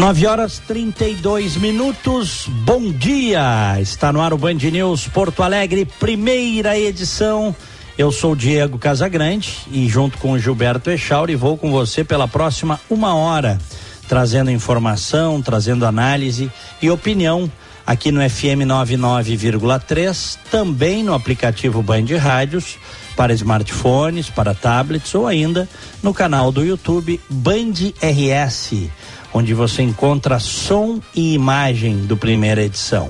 9 horas 32 minutos. Bom dia! Está no ar o Band News Porto Alegre, primeira edição. Eu sou Diego Casagrande e junto com o Gilberto Echauri vou com você pela próxima uma hora, trazendo informação, trazendo análise e opinião aqui no FM 99,3, também no aplicativo Band Rádios para smartphones, para tablets ou ainda no canal do YouTube Band RS onde você encontra som e imagem do primeira edição.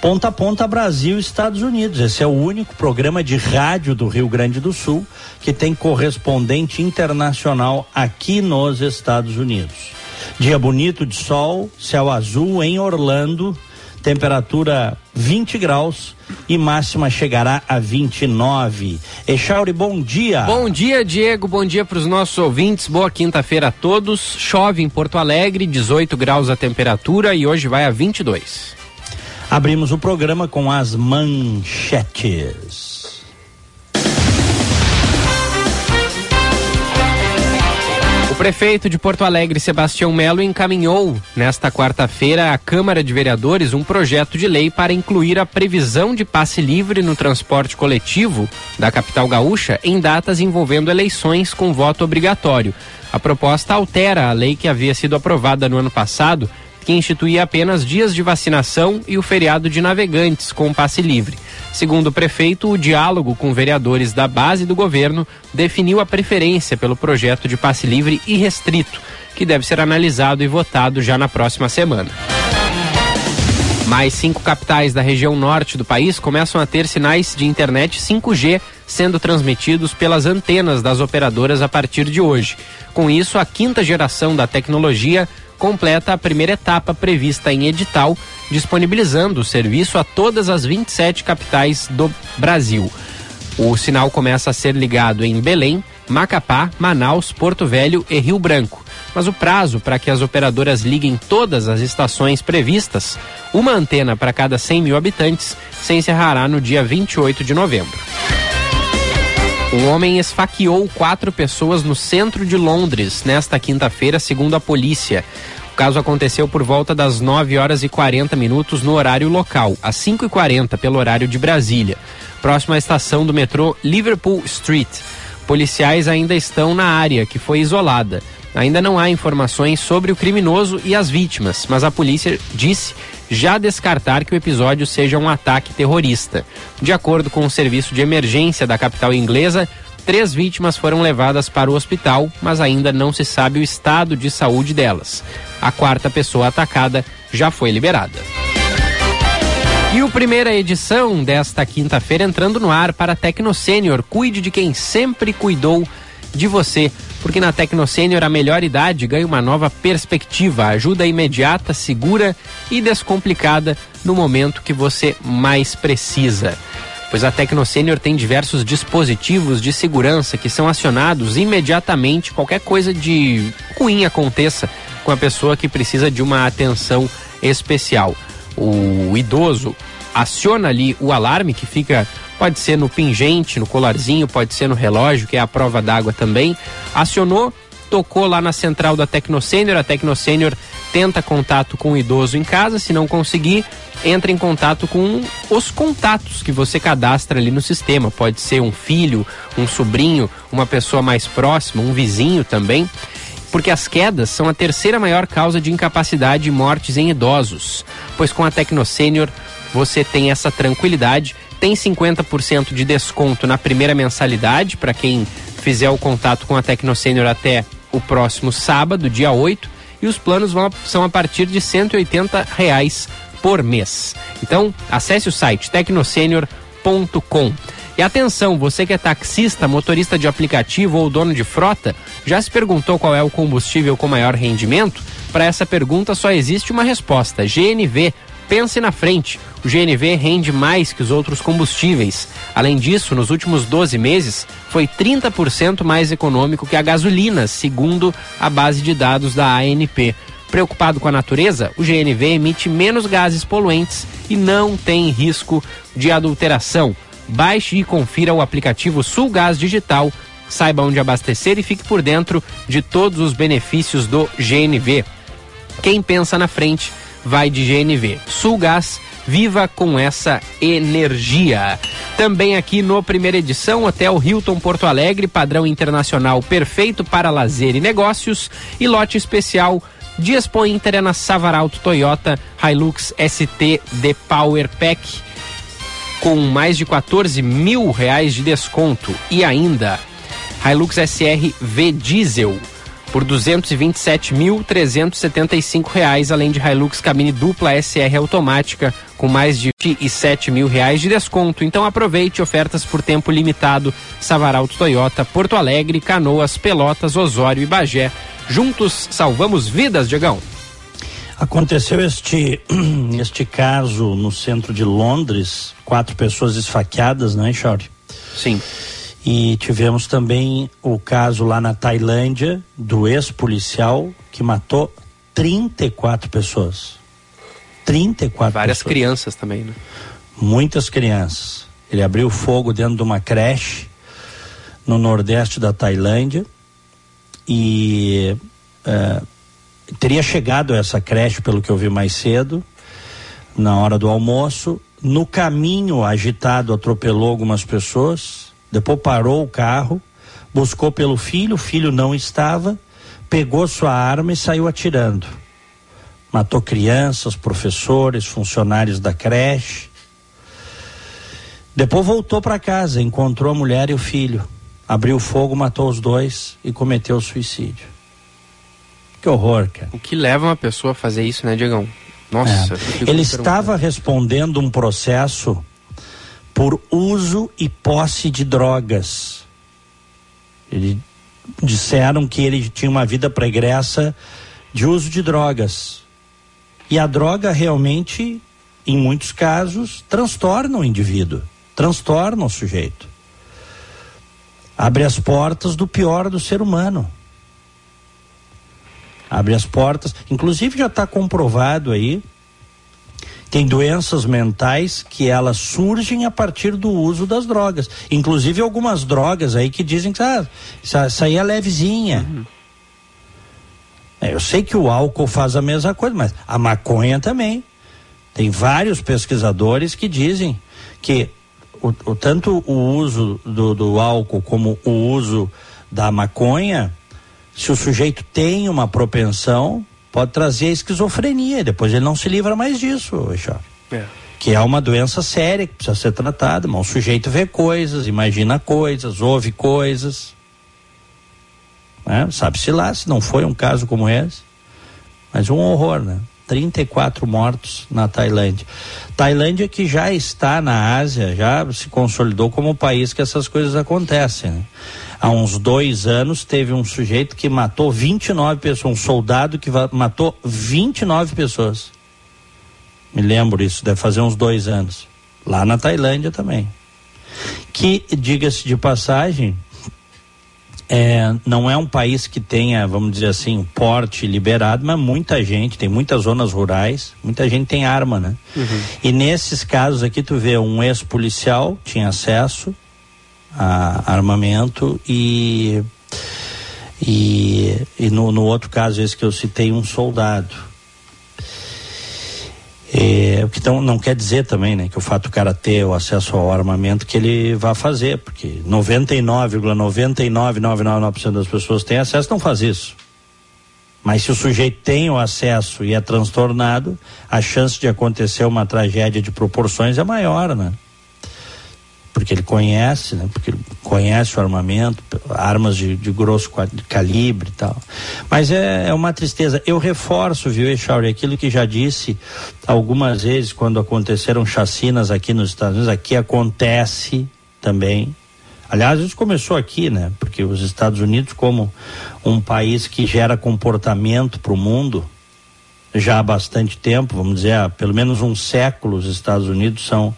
Ponta a ponta Brasil Estados Unidos. Esse é o único programa de rádio do Rio Grande do Sul que tem correspondente internacional aqui nos Estados Unidos. Dia bonito de sol, céu azul em Orlando, temperatura 20 graus e máxima chegará a 29. Echauri, bom dia. Bom dia, Diego. Bom dia para os nossos ouvintes. Boa quinta-feira a todos. Chove em Porto Alegre, 18 graus a temperatura e hoje vai a 22. Abrimos o programa com as manchetes. Prefeito de Porto Alegre, Sebastião Melo, encaminhou nesta quarta-feira à Câmara de Vereadores um projeto de lei para incluir a previsão de passe livre no transporte coletivo da capital gaúcha em datas envolvendo eleições com voto obrigatório. A proposta altera a lei que havia sido aprovada no ano passado, que instituía apenas dias de vacinação e o feriado de navegantes com passe livre. Segundo o prefeito, o diálogo com vereadores da base do governo definiu a preferência pelo projeto de passe livre e restrito, que deve ser analisado e votado já na próxima semana. Mais cinco capitais da região norte do país começam a ter sinais de internet 5G sendo transmitidos pelas antenas das operadoras a partir de hoje. Com isso, a quinta geração da tecnologia completa a primeira etapa prevista em edital, disponibilizando o serviço a todas as 27 capitais do Brasil. O sinal começa a ser ligado em Belém, Macapá, Manaus, Porto Velho e Rio Branco. Mas o prazo para que as operadoras liguem todas as estações previstas, uma antena para cada 100 mil habitantes, se encerrará no dia 28 de novembro. Um homem esfaqueou quatro pessoas no centro de Londres nesta quinta-feira, segundo a polícia. O caso aconteceu por volta das 9 horas e 40 minutos no horário local, às 5 e 40 pelo horário de Brasília, próximo à estação do metrô Liverpool Street. Policiais ainda estão na área, que foi isolada. Ainda não há informações sobre o criminoso e as vítimas, mas a polícia disse já descartar que o episódio seja um ataque terrorista. De acordo com o serviço de emergência da capital inglesa, três vítimas foram levadas para o hospital, mas ainda não se sabe o estado de saúde delas. A quarta pessoa atacada já foi liberada. E o primeira edição desta quinta-feira entrando no ar para Tecno Sênior. Cuide de quem sempre cuidou de você porque na Tecno Sênior a melhor idade ganha uma nova perspectiva, ajuda imediata, segura e descomplicada no momento que você mais precisa. Pois a Tecno Sênior tem diversos dispositivos de segurança que são acionados imediatamente qualquer coisa de ruim aconteça com a pessoa que precisa de uma atenção especial. O idoso aciona ali o alarme que fica pode ser no pingente, no colarzinho, pode ser no relógio, que é a prova d'água também. Acionou, tocou lá na central da Tecnocênior, a Tecnocênior tenta contato com o idoso em casa, se não conseguir, entra em contato com os contatos que você cadastra ali no sistema. Pode ser um filho, um sobrinho, uma pessoa mais próxima, um vizinho também. Porque as quedas são a terceira maior causa de incapacidade e mortes em idosos. Pois com a Tecnocênior você tem essa tranquilidade tem 50% de desconto na primeira mensalidade para quem fizer o contato com a Tecnocênior até o próximo sábado, dia 8, e os planos vão, são a partir de 180 reais por mês. Então, acesse o site tecnosenior.com. E atenção, você que é taxista, motorista de aplicativo ou dono de frota, já se perguntou qual é o combustível com maior rendimento? Para essa pergunta só existe uma resposta: GNV pense na frente. O GNV rende mais que os outros combustíveis. Além disso, nos últimos 12 meses, foi 30% mais econômico que a gasolina, segundo a base de dados da ANP. Preocupado com a natureza, o GNV emite menos gases poluentes e não tem risco de adulteração. Baixe e confira o aplicativo Sul Gás Digital, saiba onde abastecer e fique por dentro de todos os benefícios do GNV. Quem pensa na frente vai de GNV. Sul Gás, viva com essa energia. Também aqui no primeira edição, Hotel Hilton Porto Alegre, padrão internacional perfeito para lazer e negócios e lote especial de Expo Inter é na Savaralto Toyota Hilux ST The Power Pack com mais de 14 mil reais de desconto e ainda Hilux SR V Diesel por 227.375 reais, além de Hilux cabine dupla SR automática com mais de R$ mil reais de desconto. Então aproveite ofertas por tempo limitado. Savaralto Toyota, Porto Alegre, Canoas, Pelotas, Osório e Bagé. Juntos salvamos vidas, Diegão. Aconteceu este, este caso no centro de Londres, quatro pessoas esfaqueadas, não é, Chauri? Sim. E tivemos também o caso lá na Tailândia do ex-policial que matou 34 pessoas. 34 Várias pessoas. crianças também, né? Muitas crianças. Ele abriu fogo dentro de uma creche no nordeste da Tailândia e uh, teria chegado a essa creche, pelo que eu vi mais cedo, na hora do almoço. No caminho, agitado, atropelou algumas pessoas, depois parou o carro, buscou pelo filho, o filho não estava, pegou sua arma e saiu atirando. Matou crianças, professores, funcionários da creche. Depois voltou para casa, encontrou a mulher e o filho abriu fogo, matou os dois e cometeu suicídio. Que horror, cara. O que leva uma pessoa a fazer isso, né, Diegão? Nossa. É. Ele estava respondendo um processo por uso e posse de drogas. Ele disseram que ele tinha uma vida pregressa de uso de drogas. E a droga realmente, em muitos casos, transtorna o indivíduo, transtorna o sujeito abre as portas do pior do ser humano. Abre as portas, inclusive já está comprovado aí, tem doenças mentais que elas surgem a partir do uso das drogas. Inclusive algumas drogas aí que dizem que ah, isso aí é levezinha. Uhum. É, eu sei que o álcool faz a mesma coisa, mas a maconha também. Tem vários pesquisadores que dizem que o, o, tanto o uso do, do álcool como o uso da maconha, se o sujeito tem uma propensão, pode trazer esquizofrenia. Depois ele não se livra mais disso, É. Que é uma doença séria que precisa ser tratada. Mas o sujeito vê coisas, imagina coisas, ouve coisas. Né? Sabe-se lá se não foi um caso como esse. Mas um horror, né? 34 mortos na Tailândia. Tailândia que já está na Ásia, já se consolidou como um país que essas coisas acontecem. Né? Há uns dois anos teve um sujeito que matou 29 pessoas, um soldado que matou 29 pessoas. Me lembro isso, deve fazer uns dois anos. Lá na Tailândia também. Que, diga-se de passagem, é, não é um país que tenha, vamos dizer assim, um porte liberado, mas muita gente, tem muitas zonas rurais, muita gente tem arma, né? Uhum. E nesses casos aqui tu vê um ex-policial tinha acesso armamento e e, e no, no outro caso esse que eu citei um soldado é, o que então não quer dizer também, né, que o fato do cara ter o acesso ao armamento que ele vai fazer, porque 99,99999% das pessoas têm acesso não faz isso. Mas se o sujeito tem o acesso e é transtornado, a chance de acontecer uma tragédia de proporções é maior, né? Porque ele conhece, né? Porque ele conhece o armamento, armas de, de grosso calibre e tal. Mas é, é uma tristeza. Eu reforço, viu, Echauri, aquilo que já disse algumas vezes quando aconteceram chacinas aqui nos Estados Unidos, aqui acontece também. Aliás, isso começou aqui, né? Porque os Estados Unidos, como um país que gera comportamento para o mundo, já há bastante tempo, vamos dizer, há pelo menos um século, os Estados Unidos são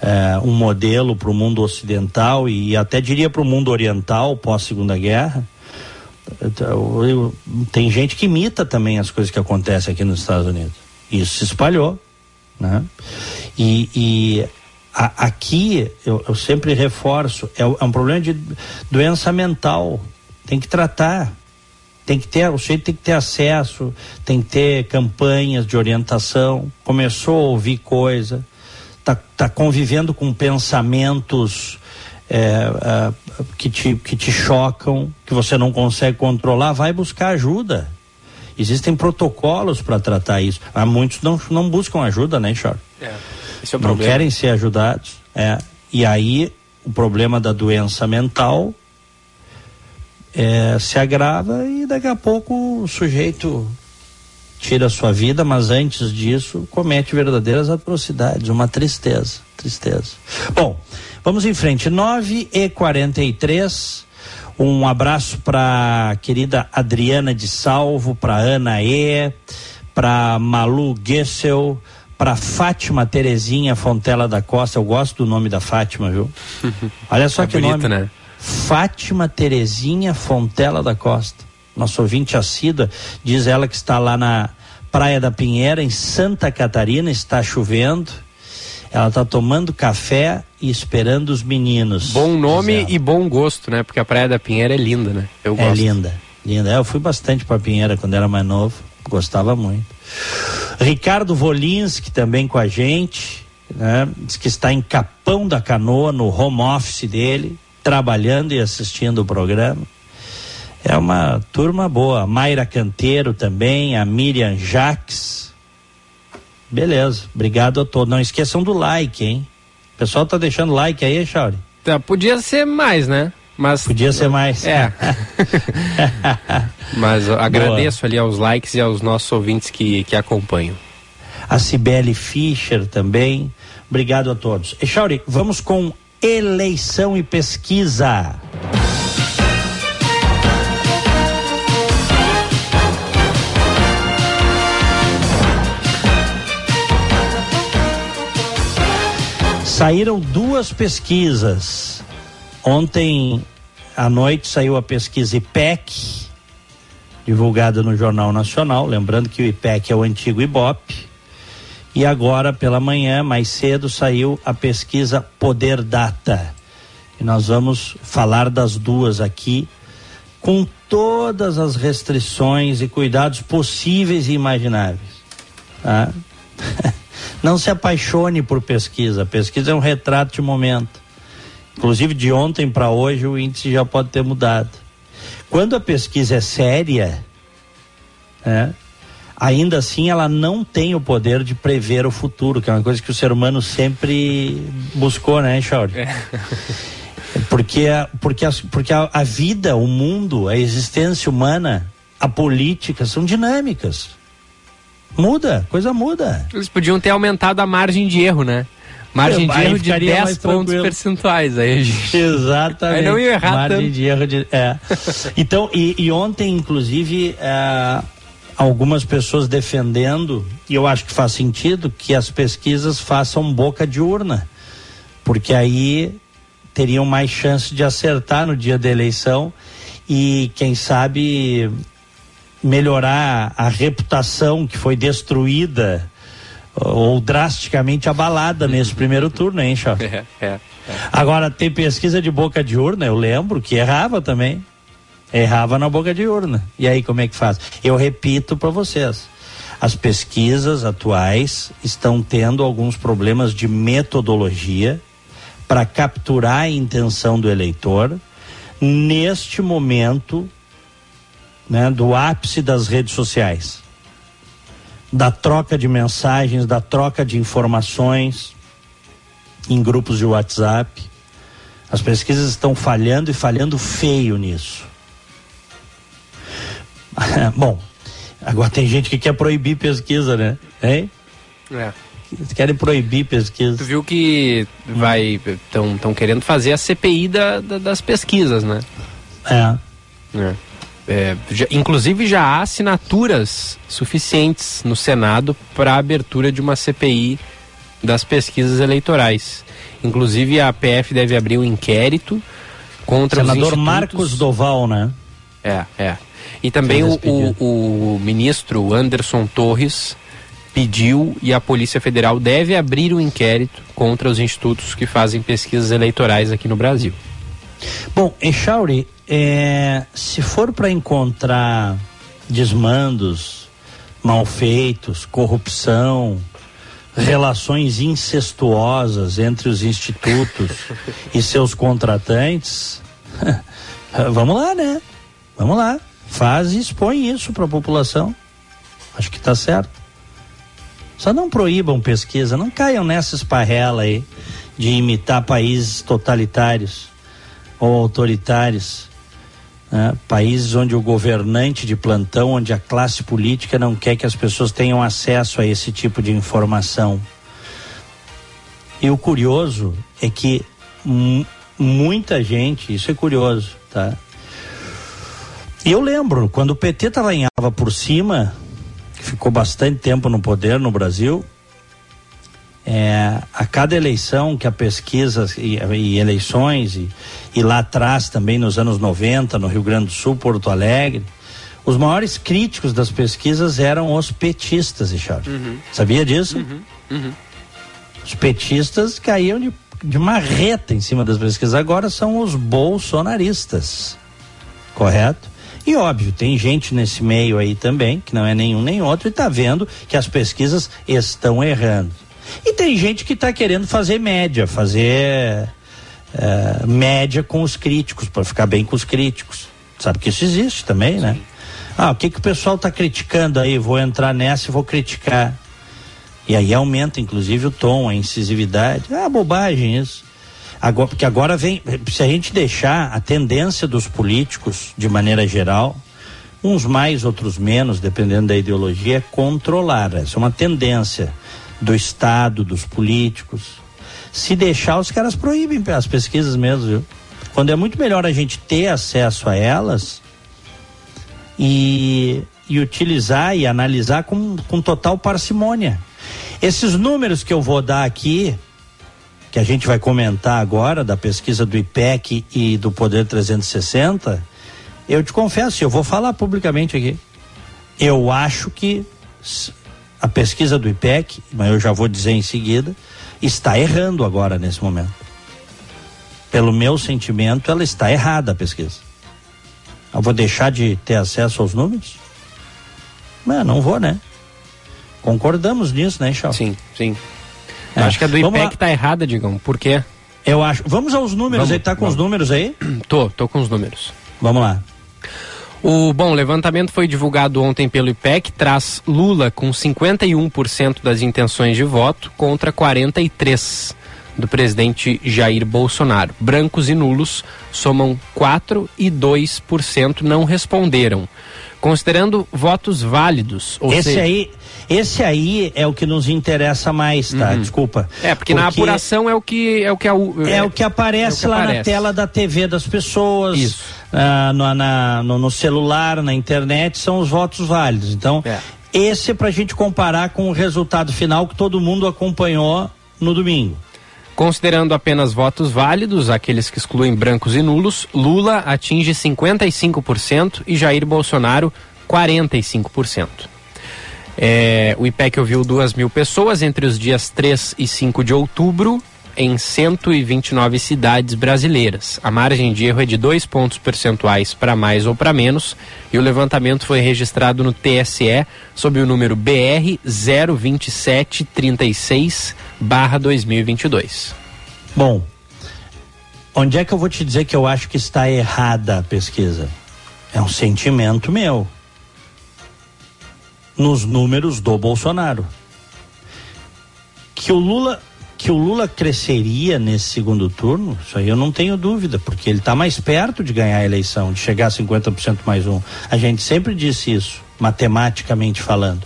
é, um modelo para o mundo ocidental e até diria para o mundo oriental pós Segunda Guerra. Então, eu, tem gente que imita também as coisas que acontecem aqui nos Estados Unidos. Isso se espalhou, né? E, e a, aqui eu, eu, sempre reforço é, é um problema de doença mental. Tem que tratar tem que ter, o sujeito tem que ter acesso, tem que ter campanhas de orientação, começou a ouvir coisa, tá, tá convivendo com pensamentos é, é, que, te, que te chocam, que você não consegue controlar, vai buscar ajuda. Existem protocolos para tratar isso. Há muitos não, não buscam ajuda, né, Chor? É, esse é o não problema. querem ser ajudados. É. E aí o problema da doença mental é, se agrava e daqui a pouco o sujeito tira a sua vida, mas antes disso comete verdadeiras atrocidades, uma tristeza, tristeza. Bom, vamos em frente, 9 e 43 um abraço para querida Adriana de Salvo, para Ana E, para Malu Gessel, para Fátima Terezinha Fontela da Costa. Eu gosto do nome da Fátima, viu? Olha só é que bonito, nome. Né? Fátima Terezinha Fontela da Costa. Nosso ouvinte assídua, diz ela que está lá na Praia da Pinheira, em Santa Catarina, está chovendo. Ela está tomando café e esperando os meninos. Bom nome e bom gosto, né? Porque a Praia da Pinheira é linda, né? Eu é gosto. É linda, linda. Eu fui bastante para Pinheira quando era mais novo, gostava muito. Ricardo Volinski também com a gente, né? Diz que está em Capão da Canoa, no home office dele trabalhando e assistindo o programa. É uma turma boa. Mayra Canteiro também, a Miriam Jaques. Beleza, obrigado a todos. Não esqueçam do like, hein? O pessoal tá deixando like aí, Chauri? Tá, podia ser mais, né? Mas podia ser mais. É. Mas agradeço Boa. ali aos likes e aos nossos ouvintes que, que acompanham. A Cibele Fischer também. Obrigado a todos. E Chauri, vamos com eleição e pesquisa. Saíram duas pesquisas. Ontem à noite saiu a pesquisa IPEC, divulgada no Jornal Nacional. Lembrando que o IPEC é o antigo IBOP e agora, pela manhã, mais cedo, saiu a pesquisa Poder Data. E nós vamos falar das duas aqui, com todas as restrições e cuidados possíveis e imagináveis. Tá? Não se apaixone por pesquisa. pesquisa é um retrato de momento. Inclusive, de ontem para hoje, o índice já pode ter mudado. Quando a pesquisa é séria, né, ainda assim ela não tem o poder de prever o futuro, que é uma coisa que o ser humano sempre buscou, né, Shauri? É. Porque, porque, a, porque a, a vida, o mundo, a existência humana, a política são dinâmicas. Muda, coisa muda. Eles podiam ter aumentado a margem de erro, né? Margem de erro de 10 pontos percentuais. Aí, gente... Exatamente. Aí não ia errar Margem tanto. de erro de. É. Então, e, e ontem, inclusive, é, algumas pessoas defendendo, e eu acho que faz sentido, que as pesquisas façam boca de urna, porque aí teriam mais chance de acertar no dia da eleição e, quem sabe, melhorar a reputação que foi destruída ou drasticamente abalada nesse primeiro turno, hein, Chá? É, é, é. Agora, tem pesquisa de boca de urna, eu lembro que errava também. Errava na boca de urna. E aí como é que faz? Eu repito para vocês. As pesquisas atuais estão tendo alguns problemas de metodologia para capturar a intenção do eleitor neste momento né, do ápice das redes sociais, da troca de mensagens, da troca de informações em grupos de WhatsApp. As pesquisas estão falhando e falhando feio nisso. Bom, agora tem gente que quer proibir pesquisa, né? Hein? É. Querem proibir pesquisa. Tu viu que vai estão querendo fazer a CPI da, da, das pesquisas, né? É. é. É, já, inclusive já há assinaturas suficientes no Senado para a abertura de uma CPI das pesquisas eleitorais. Inclusive a PF deve abrir um inquérito contra Senador os institutos... Marcos Doval, né? É, é. E também o, o, o ministro Anderson Torres pediu e a Polícia Federal deve abrir um inquérito contra os institutos que fazem pesquisas eleitorais aqui no Brasil. Bom, Echauri, é, se for para encontrar desmandos, malfeitos, corrupção, relações incestuosas entre os institutos e seus contratantes, vamos lá, né? Vamos lá. Faz e expõe isso para a população. Acho que está certo. Só não proíbam pesquisa, não caiam nessa esparrela aí de imitar países totalitários ou autoritários. Né? Países onde o governante de plantão, onde a classe política não quer que as pessoas tenham acesso a esse tipo de informação. E o curioso é que muita gente, isso é curioso, tá? Eu lembro, quando o PT estava em Ava por cima, ficou bastante tempo no poder no Brasil, é, a cada eleição que a pesquisa e, e eleições e, e, lá atrás também nos anos 90 no Rio Grande do Sul, Porto Alegre, os maiores críticos das pesquisas eram os petistas, Richard. Uhum. Sabia disso? Uhum. Uhum. Os petistas caíam de, de marreta em cima das pesquisas. Agora são os bolsonaristas. Correto? E óbvio, tem gente nesse meio aí também, que não é nenhum nem outro, e está vendo que as pesquisas estão errando. E tem gente que está querendo fazer média, fazer é, média com os críticos, para ficar bem com os críticos. Sabe que isso existe também, né? Sim. Ah, o que, que o pessoal está criticando aí? Vou entrar nessa e vou criticar. E aí aumenta, inclusive, o tom, a incisividade. Ah, bobagem isso. Agora, porque agora vem, se a gente deixar a tendência dos políticos, de maneira geral, uns mais, outros menos, dependendo da ideologia, é controlar. Essa é uma tendência do Estado, dos políticos. Se deixar, os caras proíbem as pesquisas mesmo, viu? Quando é muito melhor a gente ter acesso a elas e, e utilizar e analisar com, com total parcimônia. Esses números que eu vou dar aqui, que a gente vai comentar agora, da pesquisa do IPEC e do Poder 360, eu te confesso, eu vou falar publicamente aqui. Eu acho que a pesquisa do IPEC, mas eu já vou dizer em seguida, está errando agora nesse momento. Pelo meu sentimento, ela está errada a pesquisa. Eu vou deixar de ter acesso aos números? Não, não vou, né? Concordamos nisso, né, Chau? Sim, sim. É. Acho que a do IPEC está errada, Digão. Por quê? Eu acho. Vamos aos números vamos, aí, tá com vamos. os números aí? Tô, tô com os números. Vamos lá. O bom levantamento foi divulgado ontem pelo IPEC, traz Lula com 51% das intenções de voto contra 43 do presidente Jair Bolsonaro. Brancos e nulos somam 4 e 2% não responderam. Considerando votos válidos, esse seja... aí esse aí é o que nos interessa mais, tá? Uhum. Desculpa. É, porque, porque, na apuração é o que é o que é, o, é, é o que aparece é o que lá aparece. na tela da TV das pessoas. Isso. Uh, no, na, no, no, celular, na internet, são os votos válidos. Então, é. esse é para a gente comparar com o resultado final que todo mundo acompanhou no domingo. Considerando apenas votos válidos, aqueles que excluem brancos e nulos, Lula atinge 55% e Jair Bolsonaro 45%. É, o IPEC ouviu duas mil pessoas entre os dias 3 e 5 de outubro em 129 cidades brasileiras. A margem de erro é de dois pontos percentuais para mais ou para menos e o levantamento foi registrado no TSE sob o número BR 02736 2022. Bom, onde é que eu vou te dizer que eu acho que está errada a pesquisa? É um sentimento meu nos números do Bolsonaro. Que o Lula que o Lula cresceria nesse segundo turno, isso aí eu não tenho dúvida, porque ele está mais perto de ganhar a eleição, de chegar a 50% mais um. A gente sempre disse isso, matematicamente falando.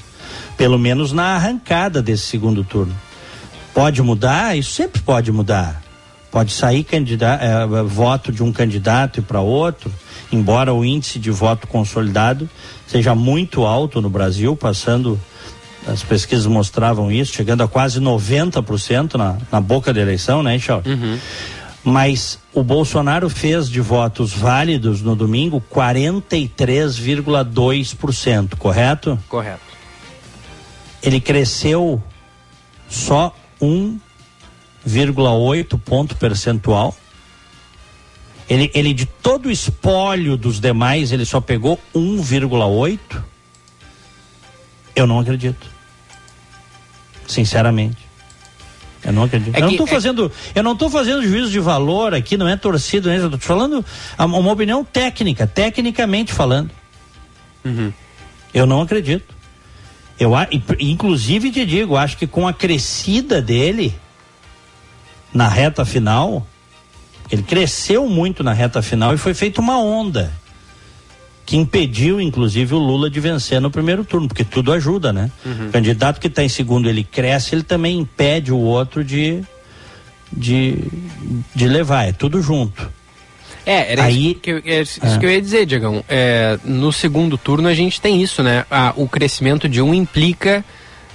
Pelo menos na arrancada desse segundo turno. Pode mudar? Isso sempre pode mudar. Pode sair é, voto de um candidato e para outro, embora o índice de voto consolidado seja muito alto no Brasil, passando, as pesquisas mostravam isso, chegando a quase 90% na, na boca da eleição, né, Chau? Uhum. Mas o Bolsonaro fez de votos válidos no domingo 43,2%, correto? Correto. Ele cresceu só 1,8 ponto percentual ele, ele de todo o espólio dos demais, ele só pegou 1,8? Eu não acredito. Sinceramente. Eu não acredito. É eu, não tô é... fazendo, eu não estou fazendo juízo de valor aqui, não é torcido, né? eu estou falando uma opinião técnica, tecnicamente falando. Uhum. Eu não acredito. Eu, inclusive te digo, acho que com a crescida dele na reta final, ele cresceu muito na reta final e foi feita uma onda que impediu, inclusive, o Lula de vencer no primeiro turno, porque tudo ajuda, né? Uhum. O candidato que está em segundo ele cresce, ele também impede o outro de, de, de levar, é tudo junto. É, era Aí, isso, que eu, é isso é. que eu ia dizer, Diegão. É, no segundo turno a gente tem isso, né? O crescimento de um implica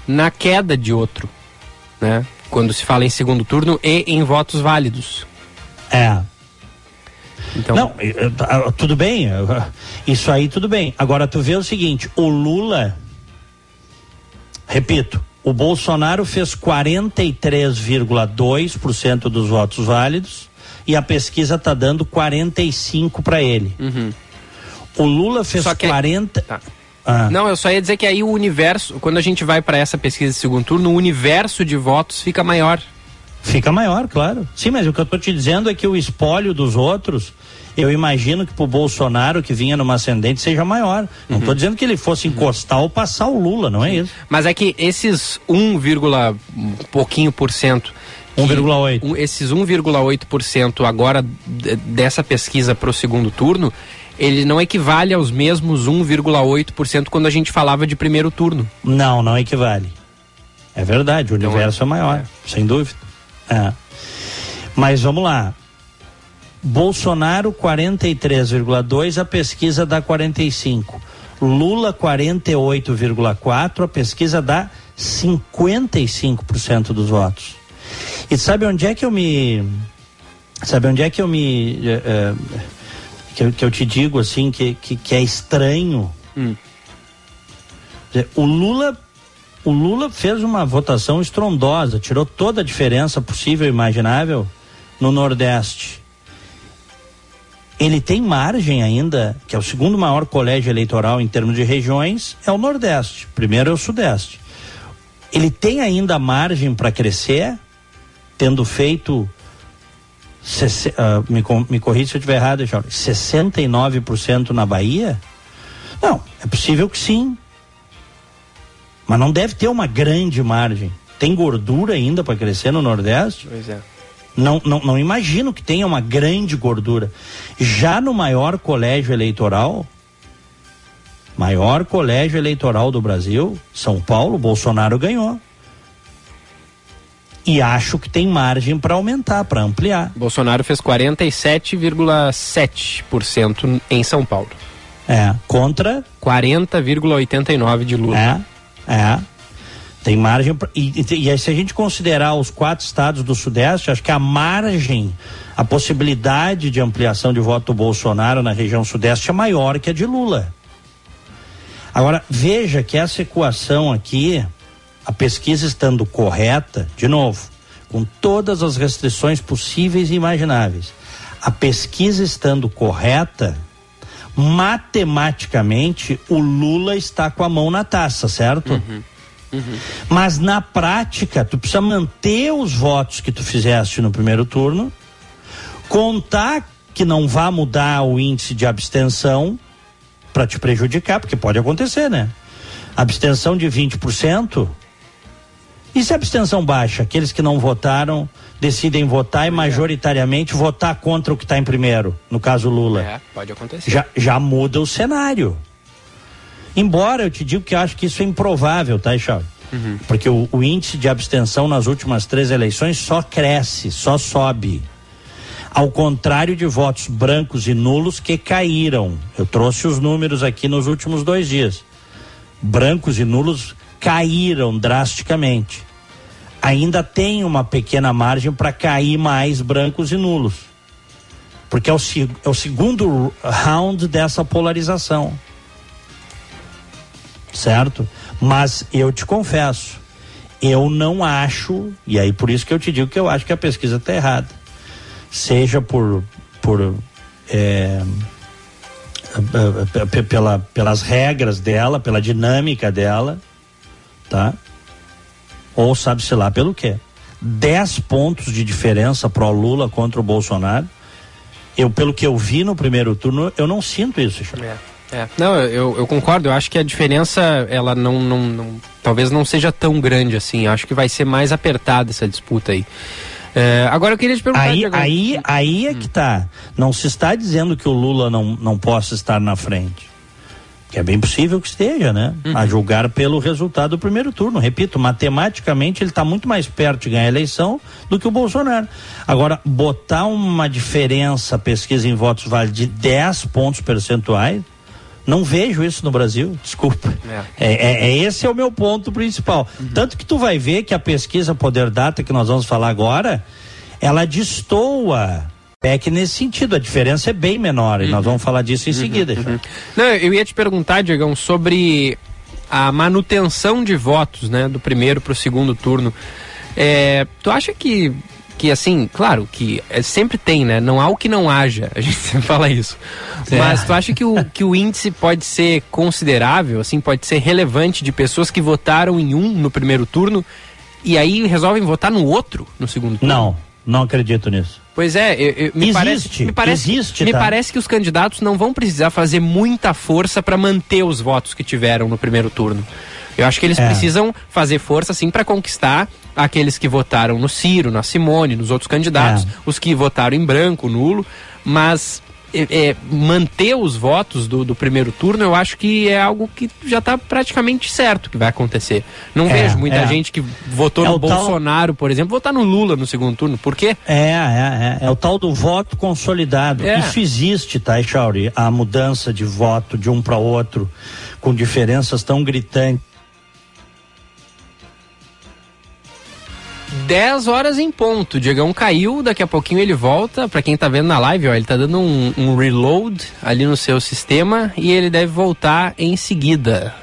na queda de outro, né? Quando se fala em segundo turno e em votos válidos. É. Então... Não, tá, tudo bem, isso aí tudo bem. Agora tu vê o seguinte, o Lula, repito, o Bolsonaro fez 43,2% dos votos válidos e a pesquisa tá dando 45 para ele. Uhum. O Lula fez que... 40 tá. ah. Não, eu só ia dizer que aí o universo, quando a gente vai para essa pesquisa de segundo turno, o universo de votos fica maior. Fica maior, claro. Sim, mas o que eu estou te dizendo é que o espólio dos outros, eu imagino que pro Bolsonaro, que vinha numa ascendente, seja maior. Não estou uhum. dizendo que ele fosse encostar ou passar o Lula, não é isso. Mas é que esses 1, pouquinho por cento 1,8. Um, esses 1,8% agora dessa pesquisa para o segundo turno, ele não equivale aos mesmos 1,8% quando a gente falava de primeiro turno. Não, não equivale. É verdade, o então, universo é, é maior, é. sem dúvida. É. Mas vamos lá. Bolsonaro 43,2, a pesquisa dá 45. Lula 48,4, a pesquisa dá 55% dos votos. E sabe onde é que eu me sabe onde é que eu me uh, que, eu, que, eu, te digo assim que, que, que é estranho? Hum. O Lula o Lula fez uma votação estrondosa, tirou toda a diferença possível e imaginável no Nordeste. Ele tem margem ainda, que é o segundo maior colégio eleitoral em termos de regiões, é o Nordeste. Primeiro é o Sudeste. Ele tem ainda margem para crescer, tendo feito uh, me, me corrija se eu estiver errado, Jorge, 69% na Bahia? Não, é possível que sim. Mas não deve ter uma grande margem. Tem gordura ainda para crescer no Nordeste? Pois é. Não, não, não imagino que tenha uma grande gordura. Já no maior colégio eleitoral, maior colégio eleitoral do Brasil, São Paulo, Bolsonaro ganhou. E acho que tem margem para aumentar, para ampliar. Bolsonaro fez 47,7% em São Paulo. É, contra 40,89 de Lula. É. É. Tem margem. E, e, e se a gente considerar os quatro estados do Sudeste, acho que a margem, a possibilidade de ampliação de voto do Bolsonaro na região Sudeste é maior que a de Lula. Agora, veja que essa equação aqui, a pesquisa estando correta, de novo, com todas as restrições possíveis e imagináveis, a pesquisa estando correta, matematicamente o Lula está com a mão na taça, certo? Uhum. Uhum. Mas na prática, tu precisa manter os votos que tu fizeste no primeiro turno, contar que não vá mudar o índice de abstenção para te prejudicar, porque pode acontecer, né? Abstenção de 20%. E se a abstenção baixa? Aqueles que não votaram decidem votar e majoritariamente votar contra o que está em primeiro, no caso Lula. É, pode acontecer. Já, já muda o cenário. Embora eu te digo que eu acho que isso é improvável, tá, Charles? Uhum. Porque o, o, índice de abstenção nas últimas três eleições só cresce, só sobe. Ao contrário de votos brancos e nulos que caíram. Eu trouxe os números aqui nos últimos dois dias. Brancos e nulos caíram drasticamente. Ainda tem uma pequena margem para cair mais brancos e nulos. Porque é o, é o segundo round dessa polarização. Certo? Mas eu te confesso, eu não acho, e aí por isso que eu te digo que eu acho que a pesquisa está errada. Seja por, por é, pela, pelas regras dela, pela dinâmica dela, tá? Ou sabe-se lá pelo quê? 10 pontos de diferença pro Lula contra o Bolsonaro. Eu, pelo que eu vi no primeiro turno, eu não sinto isso, É. É. Não, eu, eu concordo. Eu acho que a diferença, ela não, não, não, talvez não seja tão grande assim. Eu acho que vai ser mais apertada essa disputa aí. É, agora eu queria te perguntar. Aí, aí, aí é que tá. Não se está dizendo que o Lula não, não possa estar na frente. Que é bem possível que esteja, né? Uhum. A julgar pelo resultado do primeiro turno. Repito, matematicamente ele está muito mais perto de ganhar a eleição do que o Bolsonaro. Agora, botar uma diferença, pesquisa em votos vale de 10 pontos percentuais, não vejo isso no Brasil, desculpa. É. É, é, é esse é o meu ponto principal. Uhum. Tanto que tu vai ver que a pesquisa Poder Data, que nós vamos falar agora, ela destoa PEC nesse sentido. A diferença é bem menor, uhum. e nós uhum. vamos falar disso em uhum. seguida. Uhum. Não, eu ia te perguntar, Diegão, sobre a manutenção de votos, né, do primeiro para o segundo turno. É, tu acha que que assim, claro, que é, sempre tem, né? Não há o que não haja, a gente sempre fala isso. É. Mas tu acha que o, que o índice pode ser considerável, assim, pode ser relevante de pessoas que votaram em um no primeiro turno e aí resolvem votar no outro no segundo turno? Não, não acredito nisso. Pois é, eu, eu, me existe, parece, me parece, existe, me tá? parece que os candidatos não vão precisar fazer muita força para manter os votos que tiveram no primeiro turno. Eu acho que eles é. precisam fazer força, sim, para conquistar aqueles que votaram no Ciro, na Simone, nos outros candidatos, é. os que votaram em branco, nulo, mas é, é, manter os votos do, do, primeiro turno, eu acho que é algo que já está praticamente certo que vai acontecer. Não é, vejo muita é. gente que votou é no Bolsonaro, tal... por exemplo, votar no Lula no segundo turno. Por quê? É, é, é. É o tal do voto consolidado. Isso existe, tá, Chauri? A mudança de voto de um para outro, com diferenças tão gritantes 10 horas em ponto. O Diegão caiu, daqui a pouquinho ele volta. Para quem tá vendo na live, ó, ele tá dando um, um, reload ali no seu sistema e ele deve voltar em seguida.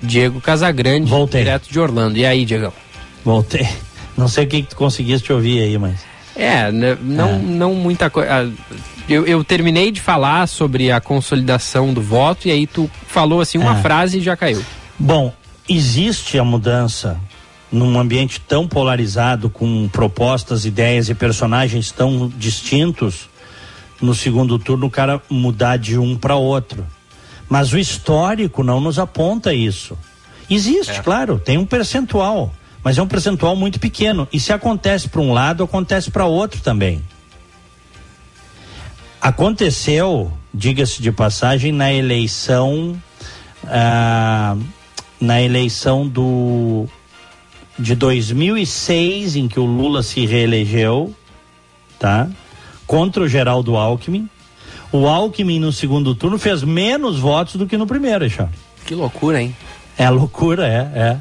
Diego Casagrande, Voltei. direto de Orlando. E aí, Diegão? Voltei. Não sei o que, que tu conseguiste ouvir aí, mas. É, não, é. não muita coisa. Ah, eu, eu, terminei de falar sobre a consolidação do voto e aí tu falou assim uma é. frase e já caiu. Bom, existe a mudança num ambiente tão polarizado, com propostas, ideias e personagens tão distintos, no segundo turno o cara mudar de um para outro. Mas o histórico não nos aponta isso. Existe, é. claro, tem um percentual, mas é um percentual muito pequeno. E se acontece para um lado, acontece para outro também. Aconteceu, diga-se de passagem, na eleição. Ah, na eleição do de 2006, em que o Lula se reelegeu, tá? Contra o Geraldo Alckmin. O Alckmin no segundo turno fez menos votos do que no primeiro, Charles. Que loucura, hein? É loucura, é, é.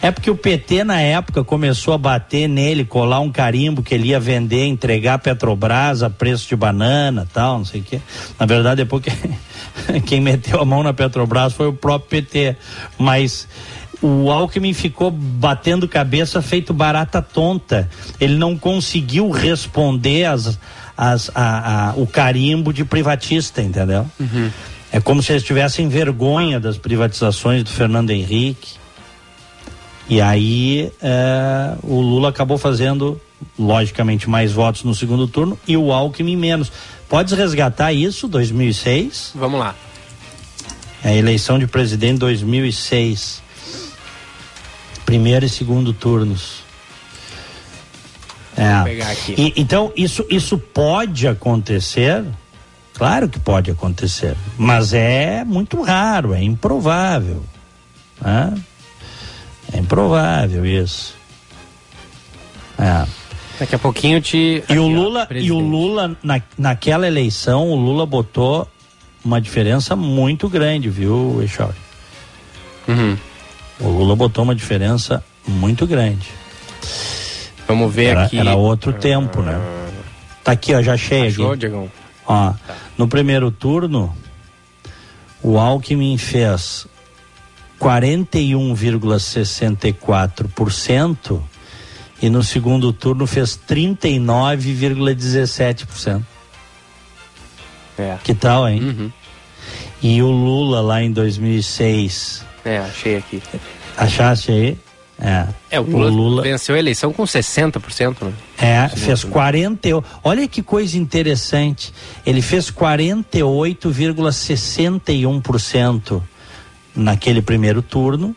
É porque o PT na época começou a bater nele, colar um carimbo que ele ia vender, entregar a Petrobras a preço de banana, tal, não sei o quê. Na verdade, depois que quem meteu a mão na Petrobras foi o próprio PT. Mas o Alckmin ficou batendo cabeça feito barata tonta. Ele não conseguiu responder as, as, a, a, o carimbo de privatista, entendeu? Uhum. É como se eles tivessem vergonha das privatizações do Fernando Henrique. E aí é, o Lula acabou fazendo, logicamente, mais votos no segundo turno e o Alckmin menos. Pode resgatar isso, 2006? Vamos lá. É a eleição de presidente 2006 primeiro e segundo turnos. É. E, então, isso, isso pode acontecer? Claro que pode acontecer, mas é muito raro, é improvável. Né? É improvável isso. É. Daqui a pouquinho te. E o Lula, e o Lula na, naquela eleição, o Lula botou uma diferença muito grande, viu, Echauri? Uhum. O Lula botou uma diferença muito grande. Vamos ver era, aqui. Era outro tempo, né? Tá aqui, ó, já achei Achou, aqui. Diegão? Ó, tá. no primeiro turno, o Alckmin fez 41,64% e no segundo turno fez 39,17%. É. Que tal, hein? Uhum. E o Lula lá em 2006. É, achei aqui. Achaste aí? É. É, o Lula, o Lula, venceu a eleição com 60%, né? É, fez 40. Olha que coisa interessante. Ele fez 48,61% naquele primeiro turno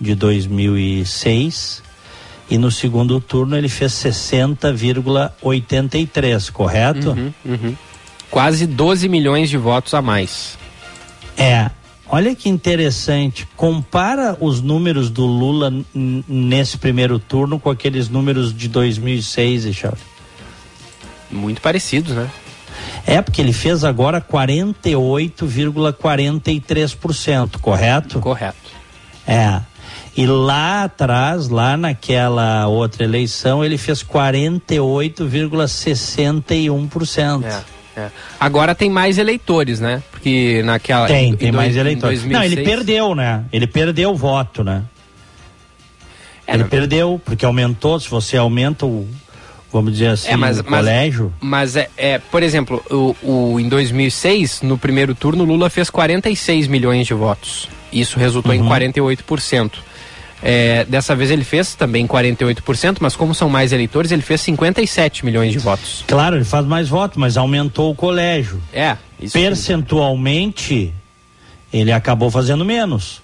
de 2006 e no segundo turno ele fez 60,83, correto? Uhum, uhum. Quase 12 milhões de votos a mais. É, Olha que interessante, compara os números do Lula nesse primeiro turno com aqueles números de 2006, Richard. Muito parecidos, né? É, porque ele fez agora 48,43%, correto? Correto. É. E lá atrás, lá naquela outra eleição, ele fez 48,61%. É. É. Agora tem mais eleitores, né? Porque naquela. Tem, em, tem em mais dois, eleitores. Não, ele perdeu, né? Ele perdeu o voto, né? É, ele não... perdeu, porque aumentou, se você aumenta o. Vamos dizer assim, é, mas, o colégio. Mas, é, é, por exemplo, o, o, em 2006, no primeiro turno, Lula fez 46 milhões de votos. Isso resultou uhum. em 48%. É, dessa vez ele fez também 48%, mas como são mais eleitores, ele fez 57 milhões de votos. Claro, ele faz mais votos, mas aumentou o colégio. É. Percentualmente, ele acabou fazendo menos.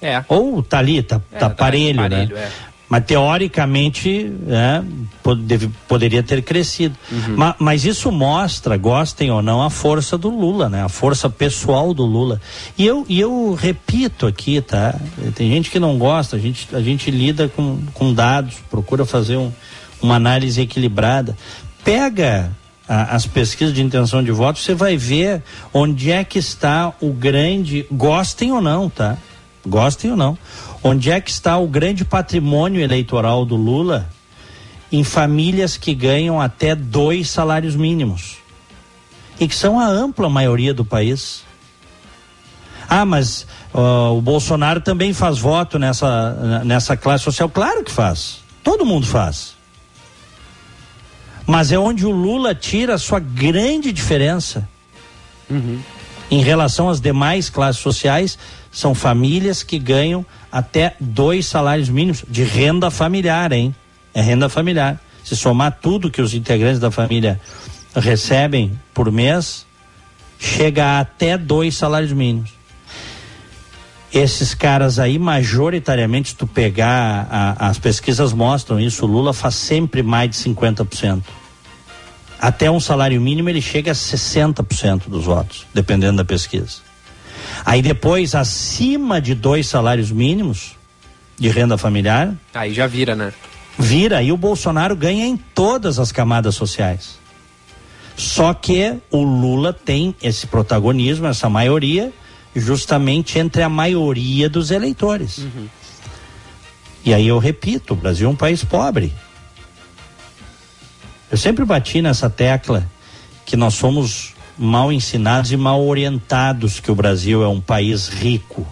É. Ou tá ali, tá, é, tá, tá parelho, parelho, né? Mas teoricamente é, pode, poderia ter crescido. Uhum. Ma, mas isso mostra, gostem ou não, a força do Lula, né? A força pessoal do Lula. E eu, e eu repito aqui, tá? Tem gente que não gosta, a gente, a gente lida com, com dados, procura fazer um, uma análise equilibrada. Pega a, as pesquisas de intenção de voto, você vai ver onde é que está o grande, gostem ou não, tá? Gostem ou não Onde é que está o grande patrimônio eleitoral do Lula? Em famílias que ganham até dois salários mínimos. E que são a ampla maioria do país. Ah, mas uh, o Bolsonaro também faz voto nessa, nessa classe social? Claro que faz. Todo mundo faz. Mas é onde o Lula tira a sua grande diferença. Uhum. Em relação às demais classes sociais, são famílias que ganham até dois salários mínimos de renda familiar, hein? É renda familiar. Se somar tudo que os integrantes da família recebem por mês, chega a até dois salários mínimos. Esses caras aí, majoritariamente, se tu pegar, a, as pesquisas mostram isso, o Lula faz sempre mais de 50%. Até um salário mínimo ele chega a 60% dos votos, dependendo da pesquisa. Aí depois, acima de dois salários mínimos de renda familiar. Aí já vira, né? Vira, e o Bolsonaro ganha em todas as camadas sociais. Só que o Lula tem esse protagonismo, essa maioria, justamente entre a maioria dos eleitores. Uhum. E aí eu repito, o Brasil é um país pobre. Eu sempre bati nessa tecla que nós somos mal ensinados e mal orientados que o Brasil é um país rico.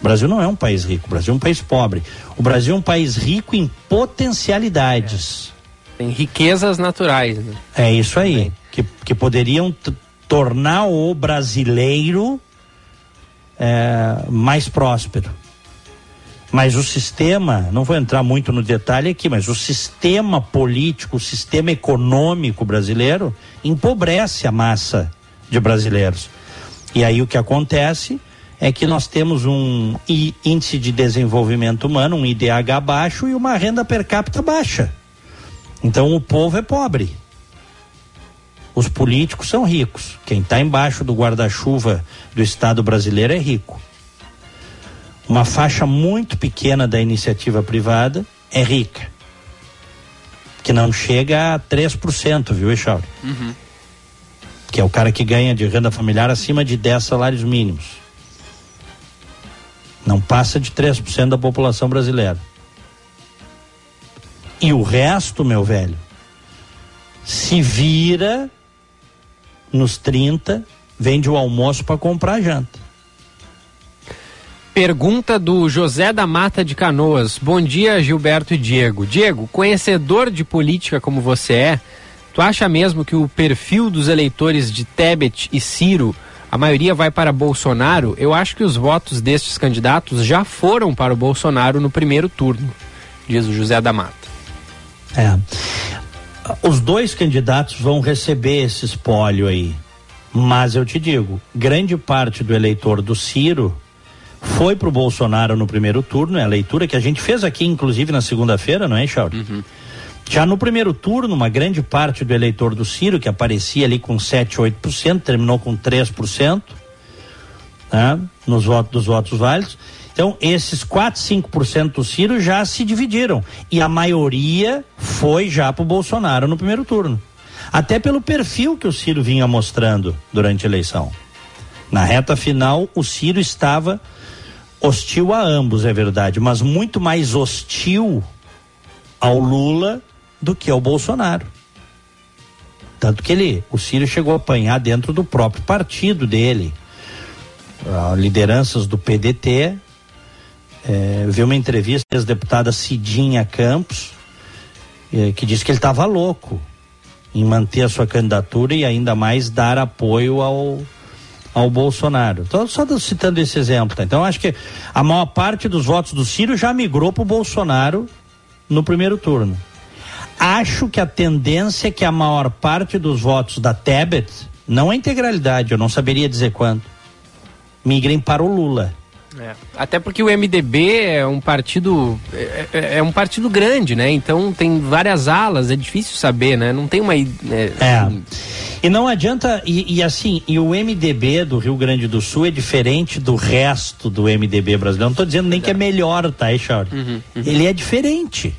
O Brasil não é um país rico, o Brasil é um país pobre. O Brasil é um país rico em potencialidades. É. Tem riquezas naturais. Né? É isso aí, que, que poderiam tornar o brasileiro é, mais próspero. Mas o sistema, não vou entrar muito no detalhe aqui, mas o sistema político, o sistema econômico brasileiro empobrece a massa de brasileiros. E aí o que acontece é que nós temos um índice de desenvolvimento humano, um IDH baixo e uma renda per capita baixa. Então o povo é pobre. Os políticos são ricos. Quem está embaixo do guarda-chuva do Estado brasileiro é rico uma faixa muito pequena da iniciativa privada é rica. que não chega a 3%, viu, Echauri? Uhum. Que é o cara que ganha de renda familiar acima de 10 salários mínimos. Não passa de 3% da população brasileira. E o resto, meu velho, se vira nos 30, vende o almoço para comprar a janta. Pergunta do José da Mata de Canoas. Bom dia, Gilberto e Diego. Diego, conhecedor de política como você é, tu acha mesmo que o perfil dos eleitores de Tebet e Ciro, a maioria vai para Bolsonaro? Eu acho que os votos destes candidatos já foram para o Bolsonaro no primeiro turno, diz o José da Mata. É. Os dois candidatos vão receber esse espólio aí. Mas eu te digo, grande parte do eleitor do Ciro foi para o Bolsonaro no primeiro turno, é a leitura que a gente fez aqui, inclusive na segunda-feira, não é, Chauri? Uhum. Já no primeiro turno, uma grande parte do eleitor do Ciro, que aparecia ali com 7, 8%, terminou com 3%, né, nos votos dos votos válidos. Então, esses 4, 5% do Ciro já se dividiram. E a maioria foi já para o Bolsonaro no primeiro turno. Até pelo perfil que o Ciro vinha mostrando durante a eleição. Na reta final, o Ciro estava hostil a ambos, é verdade, mas muito mais hostil ao Lula do que ao Bolsonaro. Tanto que ele, o Ciro chegou a apanhar dentro do próprio partido dele. Uh, lideranças do PDT. É, vi uma entrevista da deputada Cidinha Campos, é, que disse que ele estava louco em manter a sua candidatura e ainda mais dar apoio ao, ao Bolsonaro. Estou só citando esse exemplo. Tá? Então, acho que a maior parte dos votos do Ciro já migrou para o Bolsonaro no primeiro turno. Acho que a tendência é que a maior parte dos votos da Tebet, não a integralidade, eu não saberia dizer quanto, migrem para o Lula. É. Até porque o MDB é um partido é, é, é, um partido grande, né? Então tem várias alas, é difícil saber, né? Não tem uma é, é. E não adianta e, e, assim, e o MDB do Rio Grande do Sul é diferente do resto do MDB brasileiro. Não estou dizendo nem que é melhor, tá, Echauri? Uhum, uhum. Ele é diferente.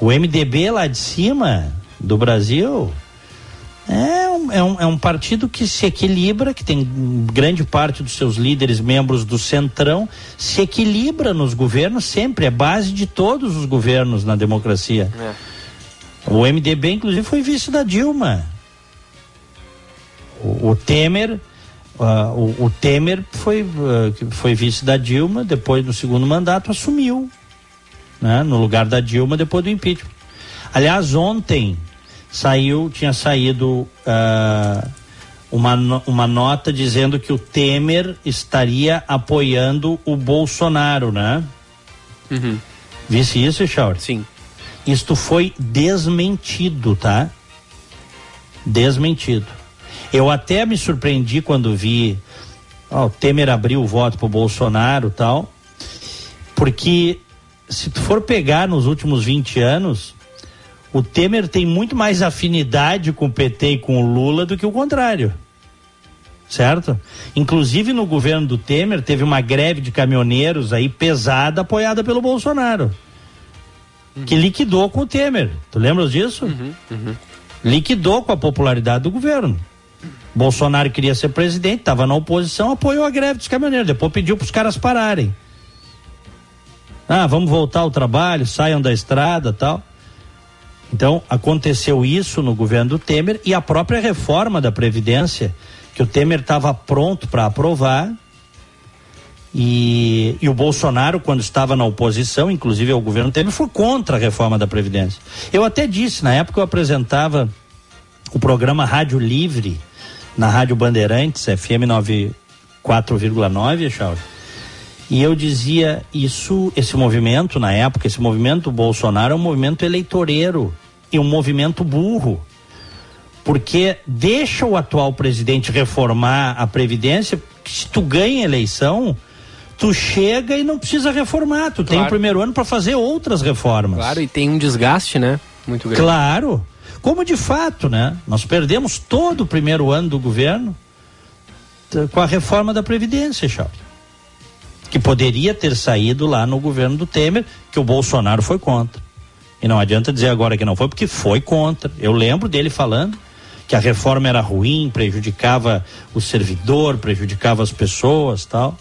O MDB lá de cima do Brasil é um, é, um, é um partido que se equilibra, que tem grande parte dos seus líderes membros do Centrão, se equilibra nos governos sempre, é base de todos os governos na democracia. É. O MDB, inclusive, foi vice da Dilma. O, o Temer. Uh, o, o, Temer foi, uh, foi vice da Dilma, depois do segundo mandato assumiu, né, no lugar da Dilma depois do impeachment. Aliás, ontem saiu, tinha saído uh, uma, uma nota dizendo que o Temer estaria apoiando o Bolsonaro, né? Uhum. Visse isso, Chaur? Sim. Isto foi desmentido, tá? Desmentido. Eu até me surpreendi quando vi ó, o Temer abriu o voto pro Bolsonaro tal, porque se tu for pegar nos últimos 20 anos, o Temer tem muito mais afinidade com o PT e com o Lula do que o contrário. Certo? Inclusive no governo do Temer teve uma greve de caminhoneiros aí pesada apoiada pelo Bolsonaro. Uhum. Que liquidou com o Temer. Tu lembras disso? Uhum, uhum. Liquidou com a popularidade do governo. Bolsonaro queria ser presidente, estava na oposição, apoiou a greve dos caminhoneiros, depois pediu para os caras pararem. Ah, vamos voltar ao trabalho, saiam da estrada tal. Então, aconteceu isso no governo do Temer e a própria reforma da Previdência, que o Temer estava pronto para aprovar. E, e, o Bolsonaro, quando estava na oposição, inclusive ao governo Temer, foi contra a reforma da Previdência. Eu até disse, na época eu apresentava o programa Rádio Livre, na Rádio Bandeirantes, FM 94,9, Charles. E eu dizia, isso, esse movimento, na época, esse movimento Bolsonaro é um movimento eleitoreiro e um movimento burro. Porque deixa o atual presidente reformar a Previdência, se tu ganha eleição, tu chega e não precisa reformar. Tu claro. tem o primeiro ano para fazer outras reformas. Claro, e tem um desgaste, né? Muito grande. Claro. Como de fato, né? Nós perdemos todo o primeiro ano do governo com a reforma da Previdência, Charles que poderia ter saído lá no governo do Temer, que o Bolsonaro foi contra. E não adianta dizer agora que não foi, porque foi contra. Eu lembro dele falando que a reforma era ruim, prejudicava o servidor, prejudicava as pessoas tal.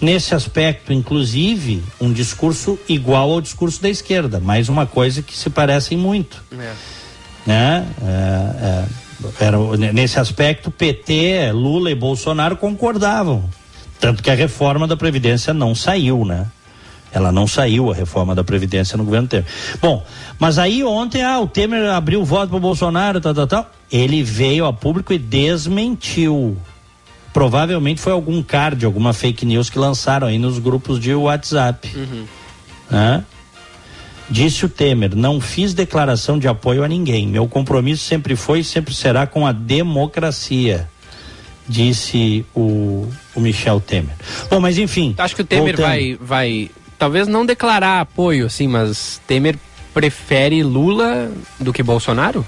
Nesse aspecto, inclusive, um discurso igual ao discurso da esquerda, mais uma coisa que se parecem muito. É. Né? É, é, era, nesse aspecto, PT, Lula e Bolsonaro concordavam. Tanto que a reforma da Previdência não saiu, né? Ela não saiu, a reforma da Previdência no governo Temer. Bom, mas aí ontem, ah, o Temer abriu o voto para o Bolsonaro, tal, tal, tal. Ele veio a público e desmentiu. Provavelmente foi algum card, alguma fake news que lançaram aí nos grupos de WhatsApp. Uhum. Né? Disse o Temer: não fiz declaração de apoio a ninguém. Meu compromisso sempre foi e sempre será com a democracia. Disse o, o Michel Temer. Bom, mas enfim. Acho que o Temer vai, vai talvez não declarar apoio, assim, mas Temer prefere Lula do que Bolsonaro?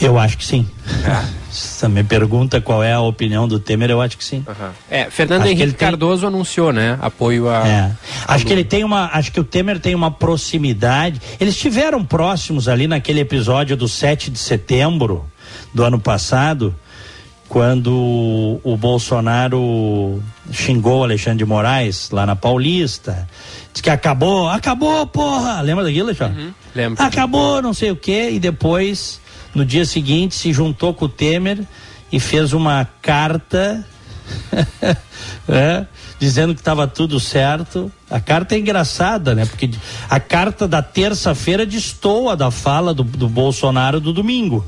Eu acho que sim. É. Se me pergunta qual é a opinião do Temer, eu acho que sim. Uhum. É, Fernando acho Henrique Cardoso tem... anunciou, né? Apoio a. É. a acho Lula. que ele tem uma. Acho que o Temer tem uma proximidade. Eles estiveram próximos ali naquele episódio do 7 de setembro do ano passado quando o Bolsonaro xingou Alexandre de Moraes lá na Paulista. Diz que acabou, acabou, porra! Lembra daquilo, Alexandre? Uhum, lembro. Acabou, não sei o quê, e depois, no dia seguinte, se juntou com o Temer e fez uma carta. é, dizendo que estava tudo certo. A carta é engraçada, né? Porque a carta da terça-feira destoa da fala do, do Bolsonaro do domingo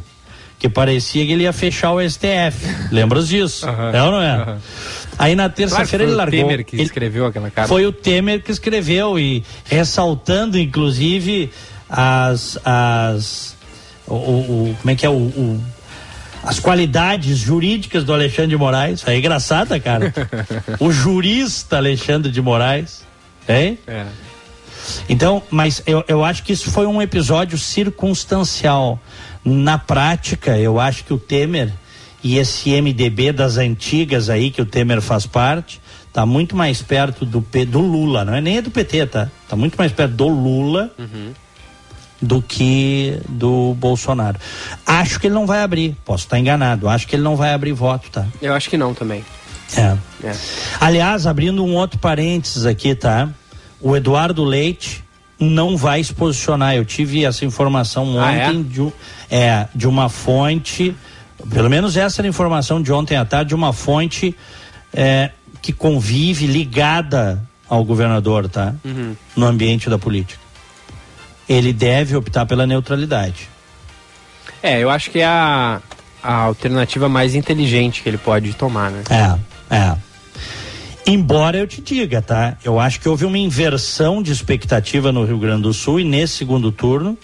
que parecia que ele ia fechar o STF. Lembras disso? Uhum, é ou não é? Uhum. Aí na terça-feira claro ele largou. Foi o Temer que escreveu aquela carta. Foi o Temer que escreveu e ressaltando, inclusive, as. as o, o como é que é o, o as qualidades jurídicas do Alexandre de Moraes. É engraçada, cara. o jurista Alexandre de Moraes. Hein? É. Então, mas eu, eu acho que isso foi um episódio circunstancial. Na prática, eu acho que o Temer e esse MDB das antigas aí, que o Temer faz parte, tá muito mais perto do, do Lula, não é nem do PT, tá? Tá muito mais perto do Lula uhum. do que do Bolsonaro. Acho que ele não vai abrir, posso estar enganado, acho que ele não vai abrir voto, tá? Eu acho que não também. É. é. Aliás, abrindo um outro parênteses aqui, tá? O Eduardo Leite não vai se posicionar. Eu tive essa informação ontem ah, é? de, é, de uma fonte, pelo menos essa era a informação de ontem à tarde, de uma fonte é, que convive, ligada ao governador, tá? Uhum. No ambiente da política. Ele deve optar pela neutralidade. É, eu acho que é a, a alternativa mais inteligente que ele pode tomar, né? É, é. Embora eu te diga, tá? Eu acho que houve uma inversão de expectativa no Rio Grande do Sul e nesse segundo turno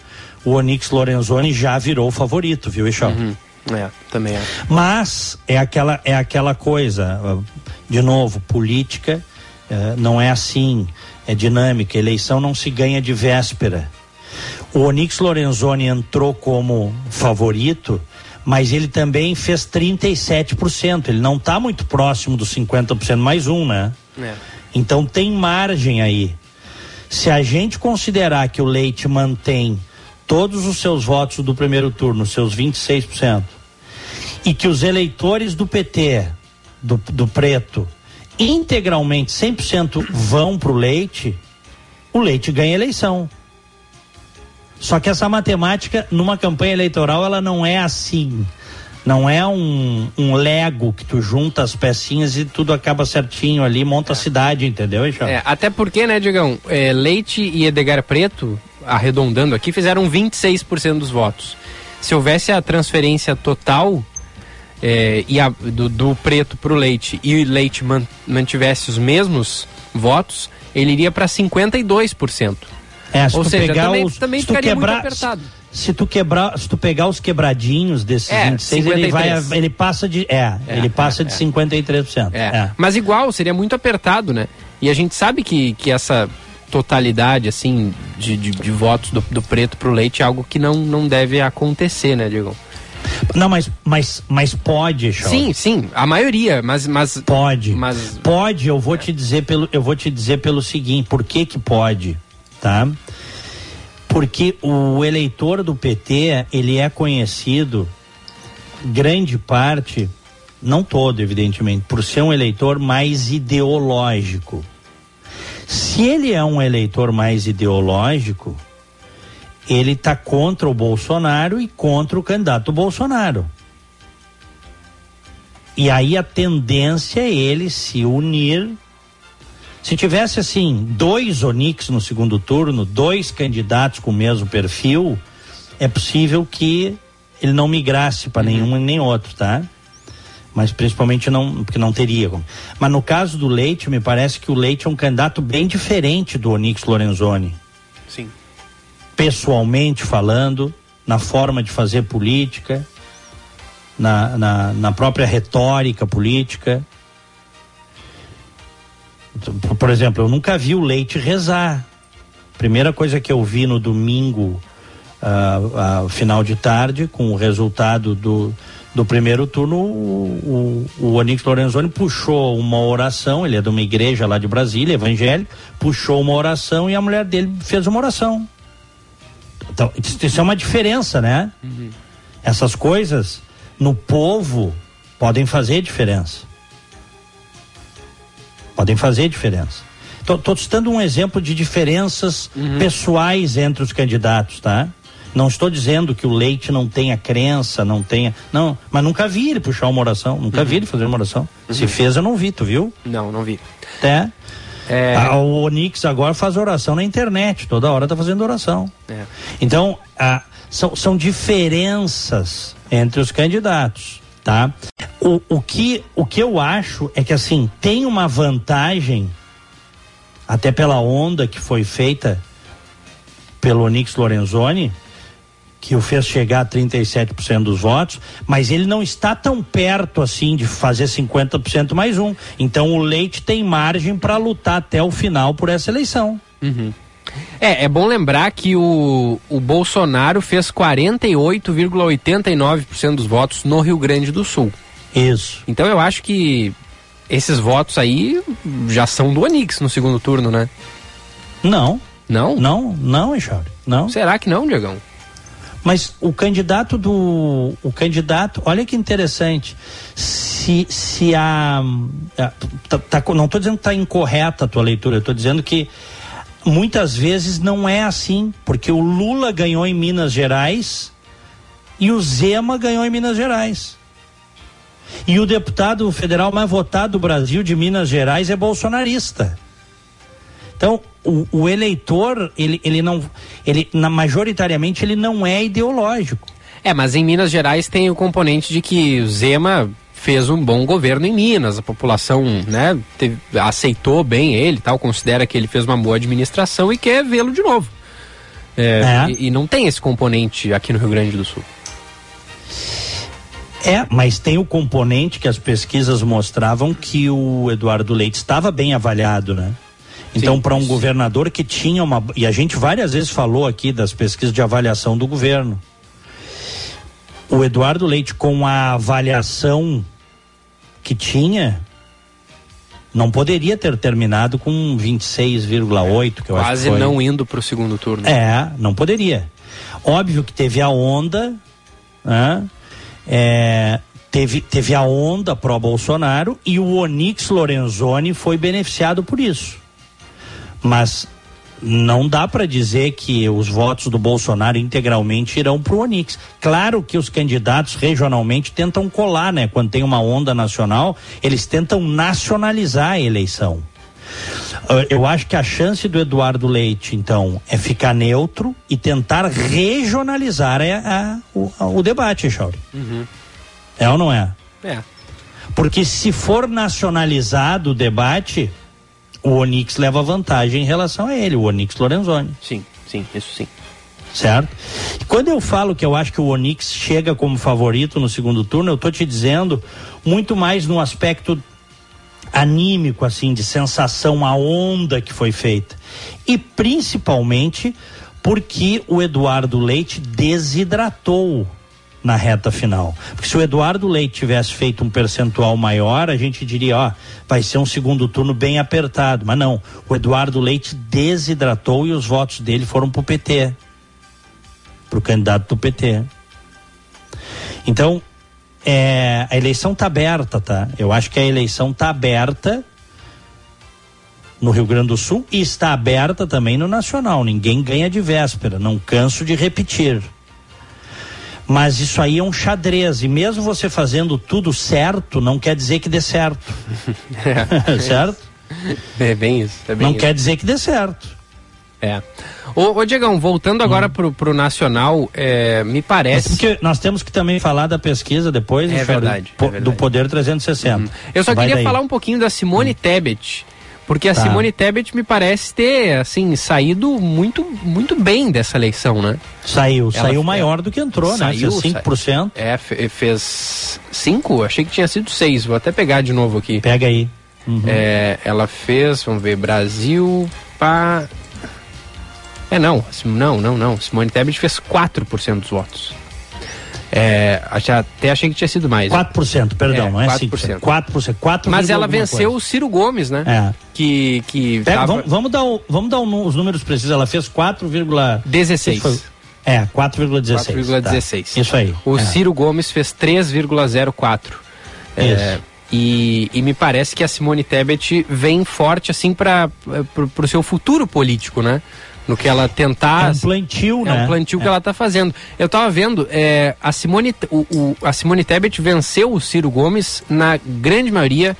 o Onix Lorenzoni já virou o favorito, viu, Ixão? Uhum. É, também é. Mas é aquela, é aquela coisa, de novo, política é, não é assim, é dinâmica. Eleição não se ganha de véspera. O Onix Lorenzoni entrou como favorito, mas ele também fez 37%. Ele não está muito próximo dos 50%, mais um, né? É. Então tem margem aí. Se a gente considerar que o Leite mantém todos os seus votos do primeiro turno, seus 26%, e que os eleitores do PT, do, do Preto, integralmente 100% vão para o Leite, o Leite ganha eleição. Só que essa matemática, numa campanha eleitoral, ela não é assim. Não é um, um Lego que tu junta as pecinhas e tudo acaba certinho ali, monta é. a cidade, entendeu, É, até porque, né, Digão, é, Leite e Edgar Preto, arredondando aqui, fizeram 26% dos votos. Se houvesse a transferência total é, e a, do, do Preto para o Leite e o Leite man, mantivesse os mesmos votos, ele iria para 52%. É, Ou seja, também, os, também ficaria quebrar, muito apertado se tu quebrar, se tu pegar os quebradinhos desses é, 26, 53. ele vai ele passa de é, é ele passa é, de 53%. É. é. Mas igual seria muito apertado, né? E a gente sabe que, que essa totalidade assim de, de, de votos do, do preto pro leite é algo que não, não deve acontecer, né, Diego? Não, mas, mas, mas pode, Charles. Sim, sim, a maioria, mas, mas pode. Mas... Pode, eu vou te dizer pelo eu vou te dizer pelo seguinte, por que que pode, tá? Porque o eleitor do PT, ele é conhecido, grande parte, não todo, evidentemente, por ser um eleitor mais ideológico. Se ele é um eleitor mais ideológico, ele está contra o Bolsonaro e contra o candidato Bolsonaro. E aí a tendência é ele se unir. Se tivesse assim, dois Onix no segundo turno, dois candidatos com o mesmo perfil, é possível que ele não migrasse para uhum. nenhum nem outro, tá? Mas principalmente não, porque não teria. Mas no caso do Leite, me parece que o Leite é um candidato bem diferente do Onix Lorenzoni. Sim. Pessoalmente falando, na forma de fazer política na, na, na própria retórica política. Por exemplo, eu nunca vi o Leite rezar. Primeira coisa que eu vi no domingo, uh, uh, final de tarde, com o resultado do, do primeiro turno, o, o, o Onix Lorenzoni puxou uma oração, ele é de uma igreja lá de Brasília, evangélico, puxou uma oração e a mulher dele fez uma oração. Então, isso é uma diferença, né? Uhum. Essas coisas no povo podem fazer diferença. Podem fazer diferença. Estou citando um exemplo de diferenças uhum. pessoais entre os candidatos, tá? Não estou dizendo que o Leite não tenha crença, não tenha. Não, mas nunca vi ele puxar uma oração, nunca uhum. vi ele fazer uma oração. Uhum. Se fez, eu não vi, tu viu? Não, não vi. É. é... Ah, o Onix agora faz oração na internet, toda hora tá fazendo oração. É. Então, ah, são, são diferenças entre os candidatos, tá? O, o, que, o que eu acho é que, assim, tem uma vantagem, até pela onda que foi feita pelo Onix Lorenzoni, que o fez chegar a 37% dos votos, mas ele não está tão perto assim de fazer 50% mais um. Então o Leite tem margem para lutar até o final por essa eleição. Uhum. É, é bom lembrar que o, o Bolsonaro fez 48,89% dos votos no Rio Grande do Sul. Isso. Então eu acho que esses votos aí já são do Onix no segundo turno, né? Não. Não? Não, não, Echauri. Não. Será que não, Diegão? Mas o candidato do. O candidato, olha que interessante. Se, se a. a tá, tá, não estou dizendo que está incorreta a tua leitura, eu estou dizendo que muitas vezes não é assim, porque o Lula ganhou em Minas Gerais e o Zema ganhou em Minas Gerais. E o deputado federal mais votado do Brasil de Minas Gerais é bolsonarista. Então, o, o eleitor, ele, ele não. Ele, na, majoritariamente, ele não é ideológico. É, mas em Minas Gerais tem o componente de que o Zema fez um bom governo em Minas, a população né, teve, aceitou bem ele, tal, considera que ele fez uma boa administração e quer vê-lo de novo. É, é. E, e, não tem esse componente aqui no Rio Grande do Sul. É, mas tem o componente que as pesquisas mostravam que o Eduardo Leite estava bem avaliado, né? Então, para um governador que tinha uma. E a gente várias vezes falou aqui das pesquisas de avaliação do governo. O Eduardo Leite, com a avaliação que tinha, não poderia ter terminado com 26,8, que eu Quase acho que não indo para o segundo turno. É, não poderia. Óbvio que teve a onda, né? É, teve, teve a onda pró-Bolsonaro e o Onix Lorenzoni foi beneficiado por isso. Mas não dá para dizer que os votos do Bolsonaro integralmente irão para o Onix. Claro que os candidatos regionalmente tentam colar, né? Quando tem uma onda nacional, eles tentam nacionalizar a eleição. Ah, eu acho que a chance do Eduardo Leite, então, é ficar neutro e tentar regionalizar a, a, o, a, o, debate, Chauri. Uhum. É ou não é? É. Porque se for nacionalizado o debate, o Onix leva vantagem em relação a ele, o Onix Lorenzoni. Sim, sim, isso sim. Certo? E quando eu falo que eu acho que o Onix chega como favorito no segundo turno, eu estou te dizendo muito mais no aspecto anímico, assim, de sensação, a onda que foi feita. E principalmente porque o Eduardo Leite desidratou na reta final. Porque se o Eduardo Leite tivesse feito um percentual maior, a gente diria, ó, vai ser um segundo turno bem apertado. Mas não, o Eduardo Leite desidratou e os votos dele foram pro PT. para o candidato do PT. Então, é, a eleição está aberta, tá? Eu acho que a eleição está aberta no Rio Grande do Sul e está aberta também no Nacional. Ninguém ganha de véspera, não canso de repetir. Mas isso aí é um xadrez. E mesmo você fazendo tudo certo, não quer dizer que dê certo. É. certo? É bem isso. É bem não isso. quer dizer que dê certo. É. Ô, ô Diegão, voltando agora hum. pro, pro Nacional, é, me parece. Porque nós temos que também falar da pesquisa depois, é verdade, do, é verdade. do Poder 360. Uhum. Eu só Vai queria daí. falar um pouquinho da Simone hum. Tebet. Porque a tá. Simone Tebet me parece ter, assim, saído muito, muito bem dessa eleição, né? Saiu, Ela saiu maior do que entrou, saiu, né? Fez 5%. É, fez 5? Achei que tinha sido 6. Vou até pegar de novo aqui. Pega aí. Uhum. É, ela fez, vamos ver, Brasil, pá. É, não, não, não, não. Simone Tebet fez 4% dos votos. É, até achei que tinha sido mais. 4%, perdão, é, não é 5%. 4%. 4 Mas ela venceu coisa. o Ciro Gomes, né? É. Que, que Pega, tava... vamos, vamos, dar o, vamos dar os números precisos. Ela fez 4,16. É, 4,16. 4,16. Tá. Isso aí. O é. Ciro Gomes fez 3,04. É, e, e, me parece que a Simone Tebet vem forte assim para o seu futuro político, né? No que ela tentar. É um plantio, né? É um plantio é. que ela está fazendo. Eu estava vendo, é, a, Simone, o, o, a Simone Tebet venceu o Ciro Gomes na grande maioria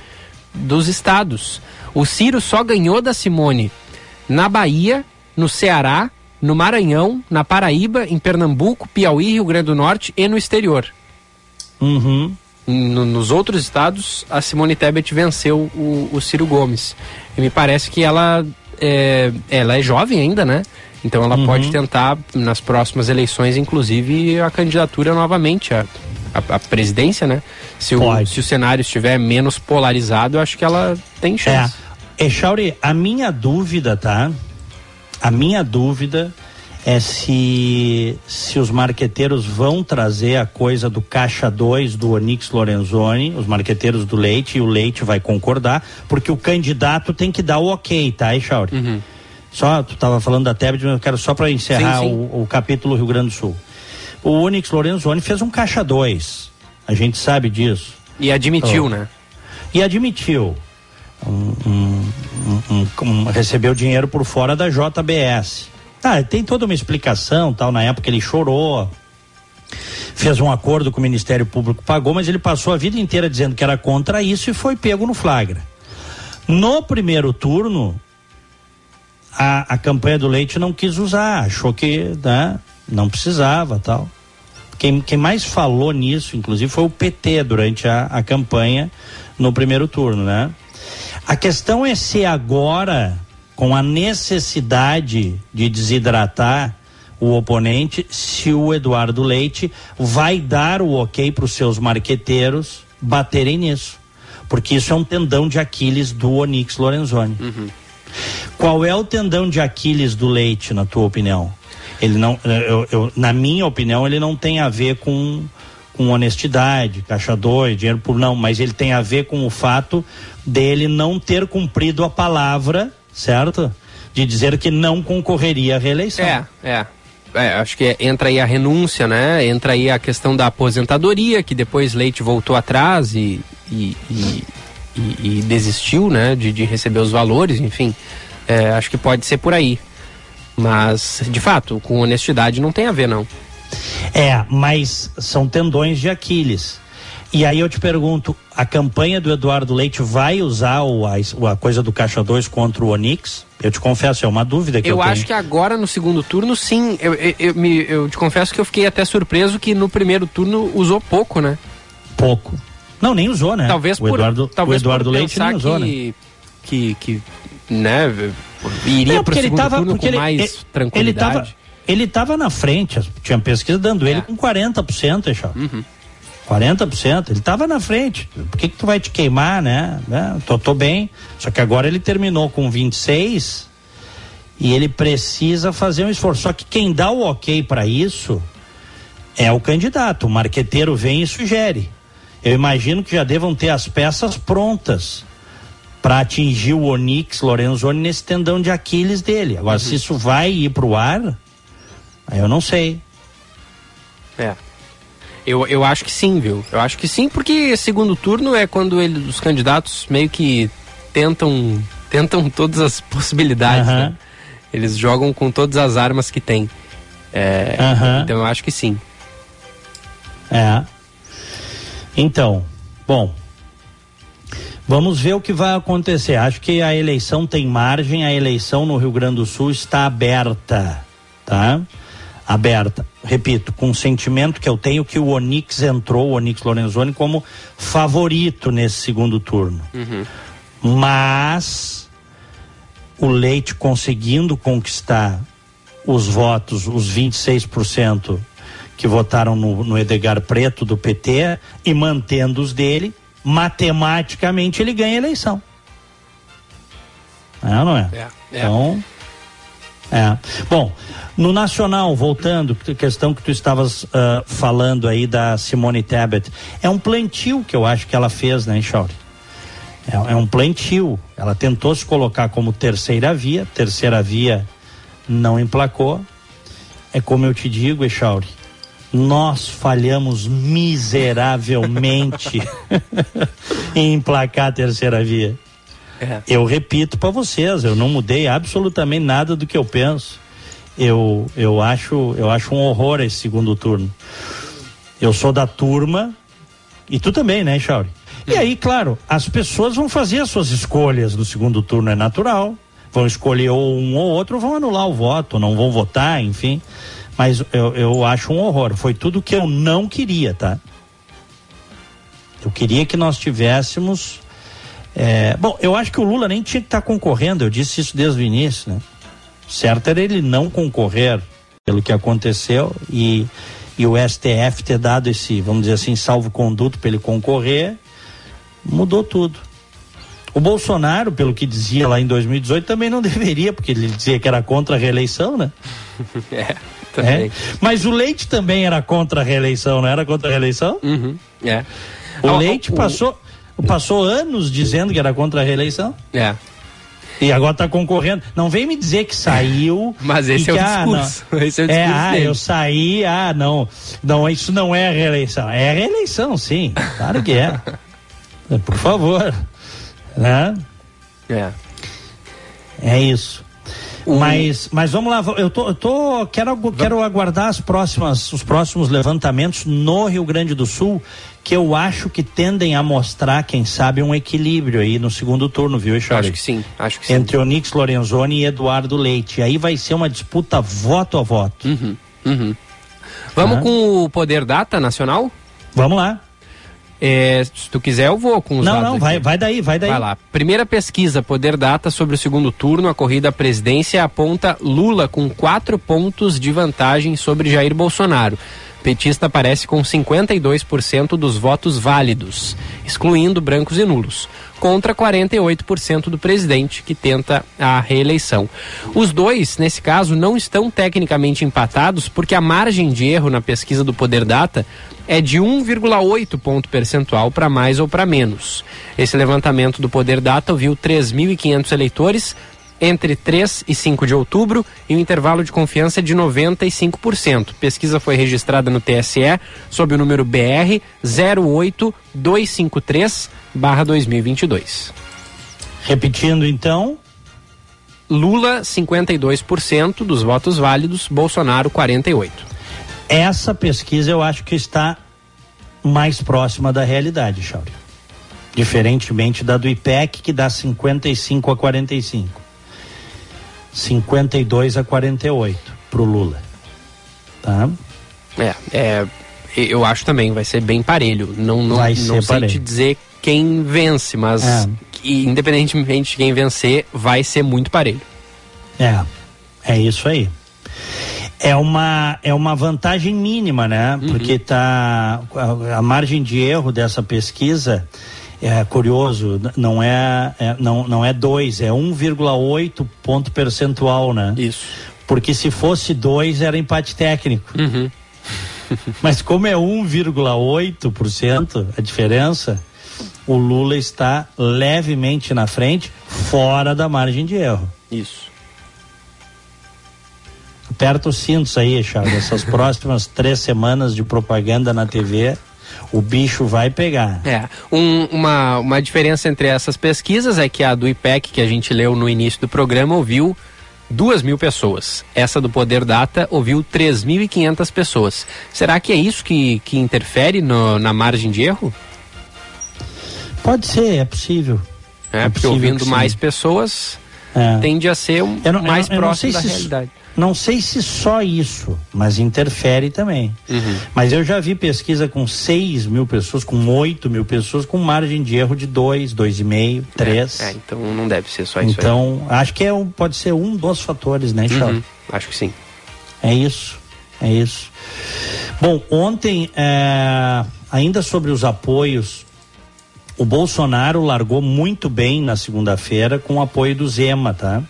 dos estados. O Ciro só ganhou da Simone na Bahia, no Ceará, no Maranhão, na Paraíba, em Pernambuco, Piauí, Rio Grande do Norte e no exterior. Uhum. No, nos outros estados, a Simone Tebet venceu o, o Ciro Gomes. E me parece que ela é, ela é jovem ainda, né? Então ela uhum. pode tentar, nas próximas eleições, inclusive, a candidatura novamente à, à, à presidência, né? Se o, se o cenário estiver menos polarizado, eu acho que ela tem chance. É, Echauri, a minha dúvida, tá? A minha dúvida é se, se os marqueteiros vão trazer a coisa do caixa 2 do Onix Lorenzoni, os marqueteiros do leite, e o leite vai concordar, porque o candidato tem que dar o ok, tá, Echauri? Uhum. Só, tu estava falando da Tebet, mas eu quero só para encerrar sim, sim. O, o, capítulo Rio Grande do Sul. O Onix Lorenzoni fez um caixa 2, a gente sabe disso. E admitiu, oh. né? E admitiu. Um, um, um, recebeu dinheiro por fora da JBS. Ah, tem toda uma explicação, tal, na época ele chorou, fez um acordo com o Ministério Público, pagou, mas ele passou a vida inteira dizendo que era contra isso e foi pego no flagra. No primeiro turno, a, a campanha do leite não quis usar, achou que né, não precisava tal. Quem, quem mais falou nisso, inclusive, foi o PT durante a, a campanha no primeiro turno, né? A questão é se agora com a necessidade de desidratar o oponente, se o Eduardo Leite vai dar o ok para os seus marqueteiros baterem nisso. Porque isso é um tendão de Aquiles do Onix Lorenzoni. Uhum. Qual é o tendão de Aquiles do Leite, na tua opinião? Ele não, eu, eu, na minha opinião, ele não tem a ver com, com honestidade, caixa dois, dinheiro por não, mas ele tem a ver com o fato dele não ter cumprido a palavra certo? De dizer que não concorreria à reeleição. É, é. É, acho que entra aí a renúncia, né? Entra aí a questão da aposentadoria, que depois Leite voltou atrás e, e, e, e, e desistiu, né? De, de, receber os valores, enfim. É, acho que pode ser por aí. Mas, de fato, com honestidade não tem a ver, não. É, mas são tendões de Aquiles. E aí eu te pergunto, a campanha do Eduardo Leite vai usar o, a, a coisa do Caixa 2 contra o Onix? Eu te confesso, é uma dúvida que eu, eu tenho. acho que agora no segundo turno, sim. Eu, eu, eu, me, eu te confesso que eu fiquei até surpreso que no primeiro turno usou pouco, né? Pouco. Não, nem usou, né? Talvez o Eduardo, talvez o Eduardo Leite nem usou, que, né? Que, que, né, iria para o segundo tava, turno com ele, mais ele, tranquilidade. Ele estava na frente, tinha pesquisa dando é. ele com 40%, Eixó. Uhum. 40%, ele estava na frente. Por que, que tu vai te queimar, né? né? Tô, tô bem. Só que agora ele terminou com 26 e ele precisa fazer um esforço. Só que quem dá o ok para isso é o candidato. O marqueteiro vem e sugere. Eu imagino que já devam ter as peças prontas para atingir o Onix Lorenzoni nesse tendão de Aquiles dele. Agora, uhum. se isso vai ir para o ar, eu não sei. É. Eu, eu acho que sim, viu? Eu acho que sim, porque segundo turno é quando ele, os candidatos meio que tentam tentam todas as possibilidades, Aham. né? Eles jogam com todas as armas que tem. É, Aham. Então eu acho que sim. É. Então, bom. Vamos ver o que vai acontecer. Acho que a eleição tem margem, a eleição no Rio Grande do Sul está aberta, tá? Aberta. Repito, com o sentimento que eu tenho que o Onix entrou, o Onix Lorenzoni, como favorito nesse segundo turno. Mas o Leite conseguindo conquistar os votos, os 26% que votaram no, no Edgar Preto do PT e mantendo os dele, matematicamente ele ganha a eleição. É ou não é? É, é. Então, é. Bom, no Nacional, voltando, que- questão que tu estavas ah, falando aí da Simone Tebet, é um plantio que eu acho que ela fez, né, Chauri? É, é um plantio. Ela tentou se colocar como terceira via, terceira via não emplacou. É como eu te digo, Echauri, nós falhamos miseravelmente em emplacar a terceira via. É. Eu repito para vocês, eu não mudei absolutamente nada do que eu penso. Eu, eu acho, eu acho um horror esse segundo turno. Eu sou da turma e tu também, né, Chauri? E aí, claro, as pessoas vão fazer as suas escolhas no segundo turno, é natural. Vão escolher ou um ou outro, vão anular o voto, não vão votar, enfim. Mas eu, eu acho um horror. Foi tudo que eu não queria, tá? Eu queria que nós tivéssemos. É, bom, eu acho que o Lula nem tinha que estar concorrendo, eu disse isso desde o início, né? Certo era ele não concorrer pelo que aconteceu e, e o STF ter dado esse, vamos dizer assim, salvo-conduto para ele concorrer, mudou tudo. O Bolsonaro, pelo que dizia lá em 2018, também não deveria, porque ele dizia que era contra a reeleição, né? É, também. É. Mas o Leite também era contra a reeleição, não era contra a reeleição? Uhum, é. O Ah, Leite o- passou, passou anos dizendo que era contra a reeleição. É. E agora está concorrendo. Não vem me dizer que saiu. Mas esse é o que, ah, discurso. Esse é o É, discurso ah, dele. eu saí, ah, não. Não, isso não é reeleição. É reeleição, sim. Claro que é. Por favor. Né? É. É isso. Mas, mas vamos lá, eu tô, eu tô quero, quero aguardar as próximas, os próximos levantamentos no Rio Grande do Sul, que eu acho que tendem a mostrar, quem sabe, um equilíbrio aí no segundo turno, viu, Echari? Acho que sim, acho que sim. Entre Onix Lorenzoni e Eduardo Leite. Aí vai ser uma disputa voto a voto. Uhum, uhum. Vamos Ah. com o Poder Data Nacional? Vamos lá. É, se tu quiser, eu vou com os Não, dados não, aqui. vai, vai daí, vai daí. Vai lá. Primeira pesquisa, Poder Data sobre o segundo turno, a corrida à presidência aponta Lula com quatro pontos de vantagem sobre Jair Bolsonaro. Petista aparece com 52% dos votos válidos, excluindo brancos e nulos, contra 48% do presidente, que tenta a reeleição. Os dois, nesse caso, não estão tecnicamente empatados porque a margem de erro na pesquisa do Poder Data é de 1,8 ponto percentual para mais ou para menos. Esse levantamento do Poder Data ouviu 3.500 eleitores entre 3 e 5 de outubro e o intervalo de confiança de 95%. Pesquisa foi registrada no TSE sob o número BR 08253/2022. Repetindo então, Lula 52% dos votos válidos, Bolsonaro 48. essa pesquisa eu acho que está mais próxima da realidade, Chauri. Diferentemente da do IPEC, que dá 55 a 45. 52 a 48 pro Lula. Tá? É, é, eu acho também vai ser bem parelho. Não, não, Vai não sei parelho. te dizer quem vence, mas É. que, independentemente de quem vencer, vai ser muito parelho. É, é isso aí. É uma, é uma vantagem mínima, né? Porque tá a, a margem de erro dessa pesquisa é curioso, não é, é- não, não é 2, é 1,8 ponto percentual, né? Isso. Porque se fosse 2 era empate técnico. Uhum. Mas como é 1,8% a diferença, o Lula está levemente na frente, fora da margem de erro. Isso. Aperta os cintos aí, Charles. Essas próximas três semanas de propaganda na TV, o bicho vai pegar. É. Um, uma, uma diferença entre essas pesquisas é que a do IPEC, que a gente leu no início do programa, ouviu duas mil pessoas. Essa do Poder Data ouviu 3.500 pessoas. Será que é isso que, que interfere no, na margem de erro? Pode ser, é possível. É, é porque ouvindo mais pessoas é. tende a ser um, não, mais eu, eu próximo da realidade. Não sei se só isso, mas interfere também. Uhum. Mas eu já vi pesquisa com 6 mil pessoas, com 8 mil pessoas, com margem de erro de 2, 2,5, 3. É, é, então não deve ser só isso. Então, aí. acho que é um, pode ser um dos fatores, né, Charles? Uhum. Acho que sim. É isso, é isso. Bom, ontem, é, ainda sobre os apoios, o Bolsonaro largou muito bem na segunda-feira com o apoio do Zema, tá?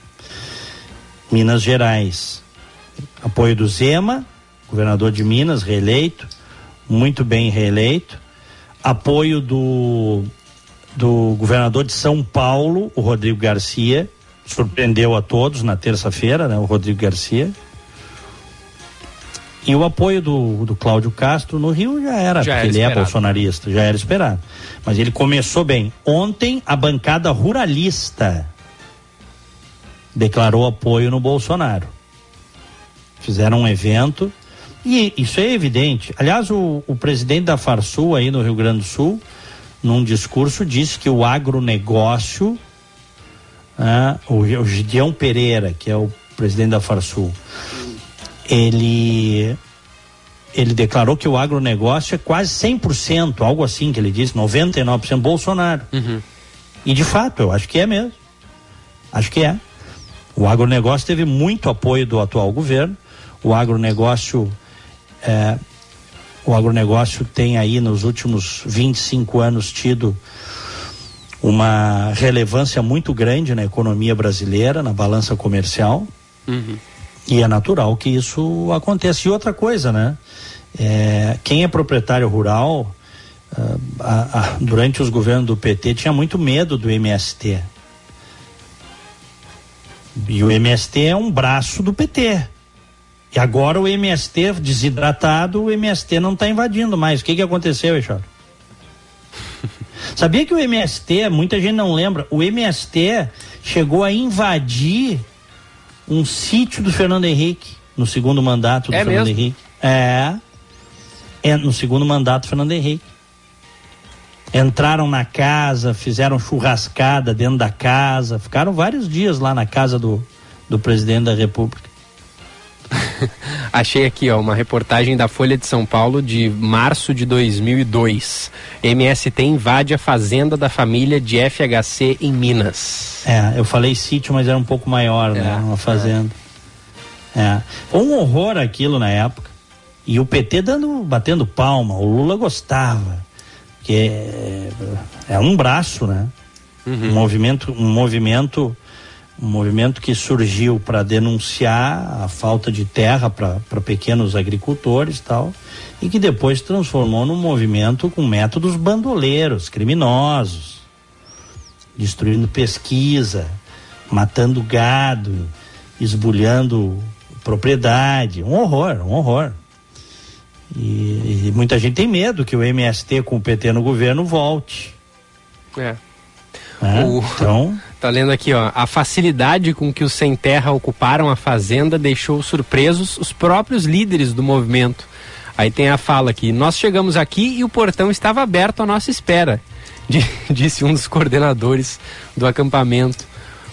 Minas Gerais. Apoio do Zema, governador de Minas, reeleito, muito bem reeleito. Apoio do, do governador de São Paulo, o Rodrigo Garcia, surpreendeu a todos na terça-feira, né, o Rodrigo Garcia. E o apoio do, do Cláudio Castro no Rio já era, já porque era ele é esperado. é bolsonarista, já era esperado. Mas ele começou bem. Ontem, a bancada ruralista declarou apoio no Bolsonaro. Fizeram um evento e isso é evidente. Aliás, o, o presidente da Farsul aí no Rio Grande do Sul, num discurso, disse que o agronegócio, ah, o, o Gideão Pereira, que é o presidente da Farsul, ele ele declarou que o agronegócio é quase 100%, algo assim que ele disse, 99% Bolsonaro. Uhum. E de fato, eu acho que é mesmo. Acho que é. O agronegócio teve muito apoio do atual governo. O agronegócio, é, o agronegócio tem aí nos últimos 25 anos tido uma relevância muito grande na economia brasileira, na balança comercial. Uhum. E é natural que isso aconteça. E outra coisa, né? É, quem é proprietário rural, uh, a, a, durante os governos do PT, tinha muito medo do MST. E o MST é um braço do PT. E agora o MST desidratado, o MST não está invadindo mais. O que, que aconteceu, Eixoro? Sabia que o MST, muita gente não lembra, o MST chegou a invadir um sítio do Fernando Henrique no segundo mandato do é Fernando mesmo? Henrique. É. É no segundo mandato do Fernando Henrique entraram na casa, fizeram churrascada dentro da casa, ficaram vários dias lá na casa do, do presidente da República. Achei aqui, ó, uma reportagem da Folha de São Paulo de março de 2002. MST invade a fazenda da família de FHC em Minas. É, eu falei sítio, mas era um pouco maior, né? é? Uma fazenda. É. é. Foi um horror aquilo na época. E o PT dando, batendo palma. O Lula gostava que é, é um braço, né? Uhum. Um movimento, um movimento, um movimento que surgiu para denunciar a falta de terra para pequenos agricultores tal, e que depois transformou num movimento com métodos bandoleiros, criminosos, destruindo pesquisa, matando gado, esbulhando propriedade, um horror, um horror. E, e, muita gente tem medo que o MST com o PT no governo volte. É. é o... Então. Tá lendo aqui, ó. A facilidade com que os sem terra ocuparam a fazenda deixou surpresos os próprios líderes do movimento. Aí tem a fala aqui: Nós chegamos aqui e o portão estava aberto à nossa espera, disse um dos coordenadores do acampamento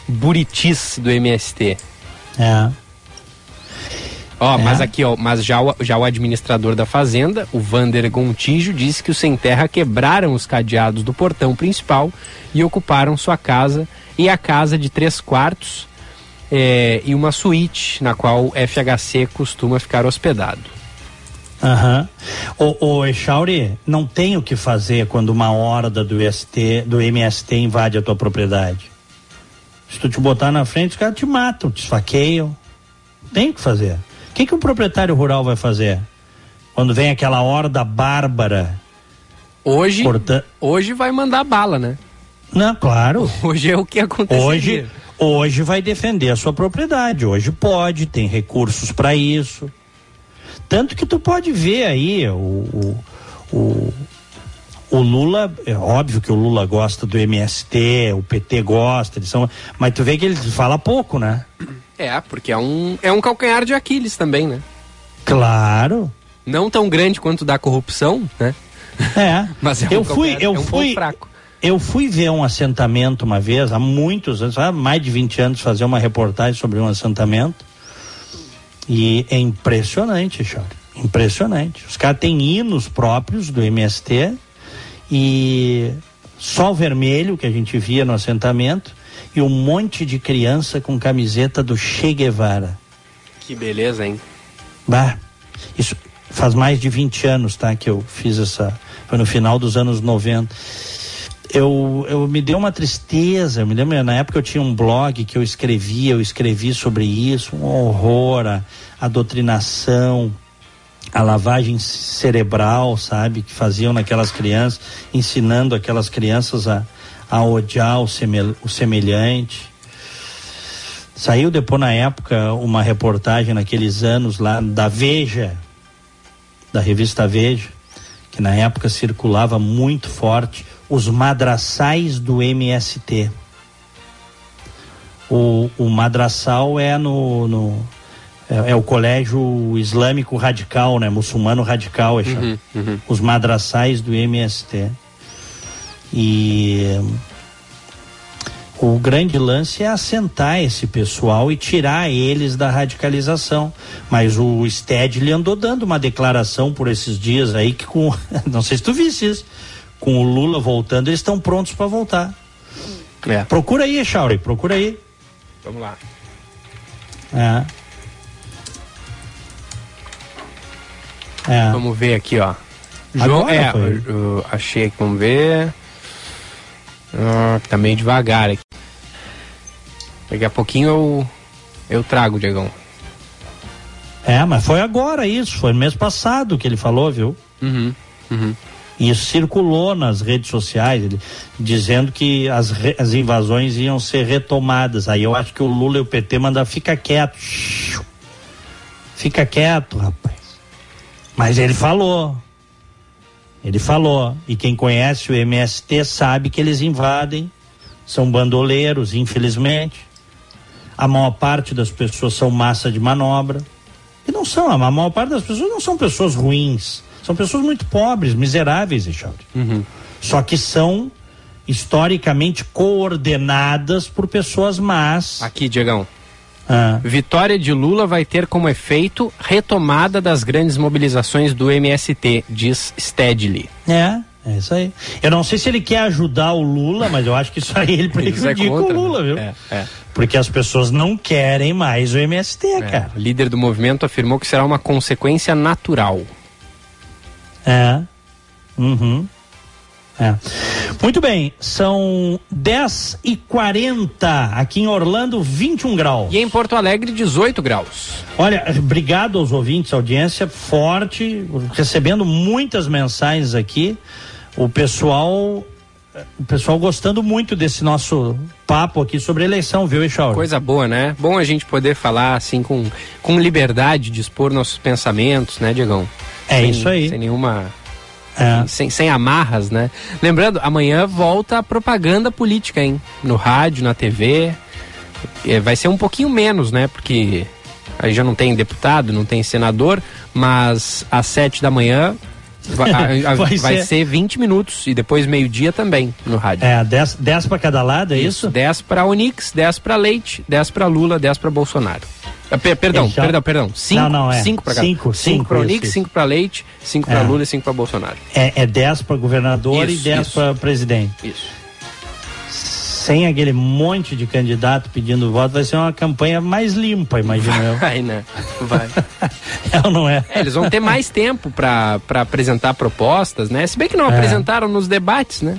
Buritis do MST. É. Ó, é. mas aqui, ó, mas já o, já o administrador da fazenda, o Vander Gontijo, disse que os sem terra quebraram os cadeados do portão principal e ocuparam sua casa e a casa de três quartos é, e uma suíte na qual o FHC costuma ficar hospedado. Aham. Uhum. O, o Echauri, não tem o que fazer quando uma horda do ST, do MST invade a tua propriedade. Se tu te botar na frente, os caras te matam, te esfaqueiam. Tem o que fazer que, que o proprietário rural vai fazer? Quando vem aquela horda bárbara. Hoje, corta... hoje vai mandar bala, né? Não, claro. Hoje é o que acontece. Hoje, hoje vai defender a sua propriedade. Hoje pode, tem recursos para isso. Tanto que tu pode ver aí o, o, o, o, Lula, é óbvio que o Lula gosta do MST, o PT gosta, eles são, mas tu vê que ele fala pouco, né? É, porque é um, é um calcanhar de Aquiles também, né? Claro. Não tão grande quanto da corrupção, né? É. mas é eu um fui, eu é um fui, fraco. Eu fui ver um assentamento uma vez, há muitos anos, há mais de 20 anos, fazer uma reportagem sobre um assentamento. E é impressionante, Charlie. Impressionante. Os caras têm hinos próprios do MST e sol vermelho que a gente via no assentamento e um monte de criança com camiseta do Che Guevara. Que beleza, hein? Bah, isso faz mais de 20 anos, tá? Que eu fiz essa. Foi no final dos anos 90 eu, eu me deu uma tristeza. Eu me lembro, na época eu tinha um blog que eu escrevia, eu escrevi sobre isso, um horror, a, a doutrinação, a lavagem cerebral, sabe, que faziam naquelas crianças, ensinando aquelas crianças a, a odiar o, semel, o semelhante. Saiu depois na época uma reportagem naqueles anos lá da Veja, da revista Veja, que na época circulava muito forte os madraçais do MST. O, o madraçal é no, no é, é, o colégio islâmico radical, né? Muçulmano radical, é uhum, uhum. Os madraçais do MST. E o grande lance é assentar esse pessoal e tirar eles da radicalização. Mas o Stedley andou dando uma declaração por esses dias aí que com. Não sei se tu visse isso com o Lula voltando, eles estão prontos para voltar. É. Procura aí, Chauri, procura aí. Vamos lá. É. É. Vamos ver aqui, ó. João, é, eu, achei aqui, vamos ver. Ah, tá meio devagar aqui. Daqui a pouquinho eu, eu trago, Diegão. É, mas foi agora isso, foi no mês passado que ele falou, viu? Uhum, uhum. E isso circulou nas redes sociais, ele, dizendo que as, as invasões iam ser retomadas. Aí eu acho que o Lula e o PT mandam fica quieto. Fica quieto, rapaz. Mas ele falou. Ele falou. E quem conhece o MST sabe que eles invadem. São bandoleiros, infelizmente. A maior parte das pessoas são massa de manobra. E não são, a maior parte das pessoas não são pessoas ruins são pessoas muito pobres, miseráveis, Richard. Uhum. Só que são historicamente coordenadas por pessoas más. Aqui, Diegão. Ah. Vitória de Lula vai ter como efeito retomada das grandes mobilizações do MST, diz Stedley. É, é isso aí. Eu não sei se ele quer ajudar o Lula, mas eu acho que isso aí ele prejudica é contra, o Lula, né? viu? É, é. Porque as pessoas não querem mais o MST, é, cara. O líder do movimento afirmou que será uma consequência natural. É. Uhum. É. Muito bem, são 10 e 40 aqui em Orlando, 21 graus. E em Porto Alegre, 18 graus. Olha, obrigado aos ouvintes, audiência forte, recebendo muitas mensagens aqui. O pessoal o pessoal gostando muito desse nosso papo aqui sobre eleição, viu, Echauri? Coisa boa, né? Bom a gente poder falar assim com, com liberdade de expor nossos pensamentos, né, Diegão? É sem, isso aí. Sem nenhuma. É. Sem, sem amarras, né? Lembrando, amanhã volta a propaganda política, hein? No rádio, na TV. É, vai ser um pouquinho menos, né? Porque aí já não tem deputado, não tem senador, mas às sete da manhã vai, a, a, vai, vai ser... ser 20 minutos e depois meio-dia também no rádio. É, 10, 10 para cada lado, é isso? isso? 10 para Onix, 10 para Leite, 10 para Lula, 10 para Bolsonaro. Ah, perdão, já... perdão, perdão. Cinco, não, não, é. cinco para cinco, cinco, para Onix, cinco para Leite, cinco para é. Lula e cinco para Bolsonaro. É, é dez para governador isso, e dez para presidente. Isso. Sem aquele monte de candidato pedindo voto, vai ser uma campanha mais limpa, imagino vai, eu. Vai, né? Vai. é ou não é? é? Eles vão ter mais tempo para apresentar propostas, né? Se bem que não é. apresentaram nos debates, né?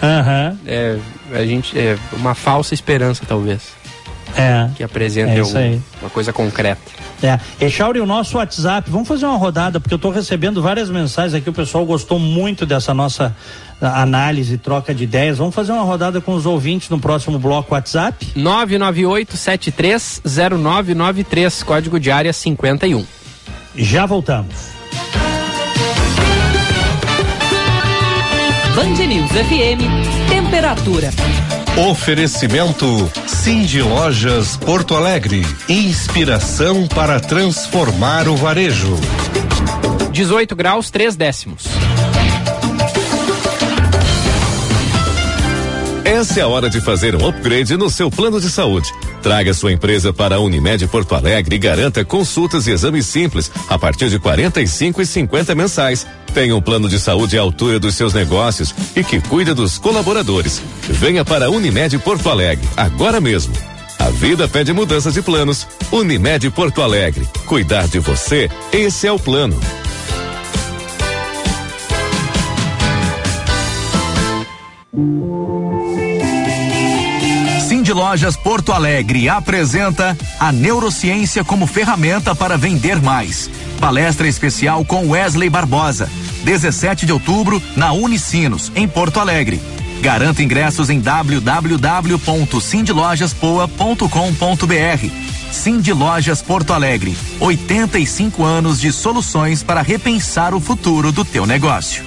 Aham. Uhum. É, a gente, é uma falsa esperança, talvez é, que apresente é uma coisa concreta. É, Echauri, o nosso WhatsApp, vamos fazer uma rodada, porque eu estou recebendo várias mensagens aqui, o pessoal gostou muito dessa nossa análise, troca de ideias. Vamos fazer uma rodada com os ouvintes no próximo bloco WhatsApp? 998-730993, código de área 51. Já voltamos. Band News FM, temperatura. Oferecimento Cindy Lojas Porto Alegre. Inspiração para transformar o varejo. 18 graus, 3 décimos. Essa é a hora de fazer um upgrade no seu plano de saúde. Traga sua empresa para a Unimed Porto Alegre e garanta consultas e exames simples a partir de 45 e 50 mensais. Tenha um plano de saúde à altura dos seus negócios e que cuida dos colaboradores. Venha para a Unimed Porto Alegre, agora mesmo. A vida pede mudança de planos. Unimed Porto Alegre. Cuidar de você, esse é o plano. de Lojas Porto Alegre apresenta a neurociência como ferramenta para vender mais. Palestra especial com Wesley Barbosa, 17 de outubro na Unicinos, em Porto Alegre. Garanta ingressos em www.sindlojaspoa.com.br. Cindy Lojas Porto Alegre, 85 anos de soluções para repensar o futuro do teu negócio.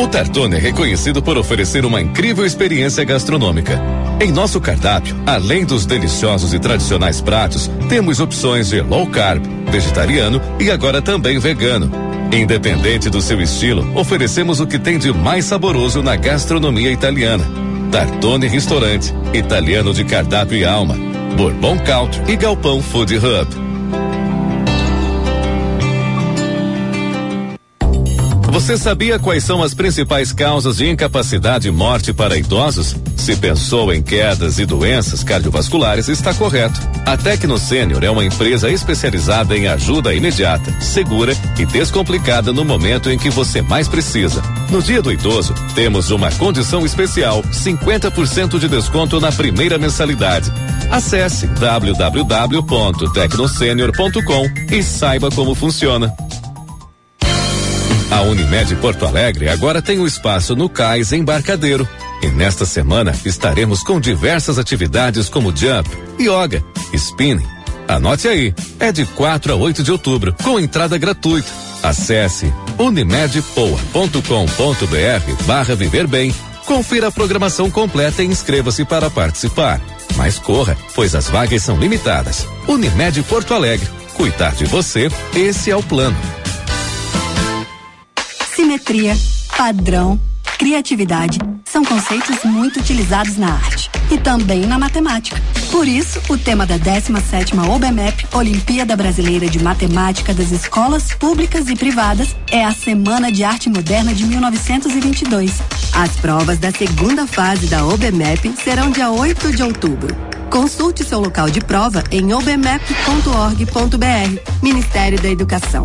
O Tartone é reconhecido por oferecer uma incrível experiência gastronômica. Em nosso cardápio, além dos deliciosos e tradicionais pratos, temos opções de low carb, vegetariano e agora também vegano. Independente do seu estilo, oferecemos o que tem de mais saboroso na gastronomia italiana. Tartone Restaurante, italiano de cardápio e alma. Bourbon Country e Galpão Food Hub. Você sabia quais são as principais causas de incapacidade e morte para idosos? Se pensou em quedas e doenças cardiovasculares, está correto. A Tecno Sênior é uma empresa especializada em ajuda imediata, segura e descomplicada no momento em que você mais precisa. No Dia do Idoso, temos uma condição especial: 50% de desconto na primeira mensalidade. Acesse www.tecnosenior.com e saiba como funciona. A Unimed Porto Alegre agora tem um espaço no Cais Embarcadeiro. E nesta semana estaremos com diversas atividades como jump, yoga, spinning. Anote aí, é de 4 a 8 de outubro, com entrada gratuita. Acesse unimedpoa.com.br barra viver bem. Confira a programação completa e inscreva-se para participar. Mas corra, pois as vagas são limitadas. Unimed Porto Alegre. Cuidar de você, esse é o plano simetria, padrão, criatividade são conceitos muito utilizados na arte e também na matemática. Por isso, o tema da 17ª OBMEP, Olimpíada Brasileira de Matemática das Escolas Públicas e Privadas, é a Semana de Arte Moderna de 1922. As provas da segunda fase da OBMEP serão dia 8 de outubro. Consulte seu local de prova em obmep.org.br. Ministério da Educação.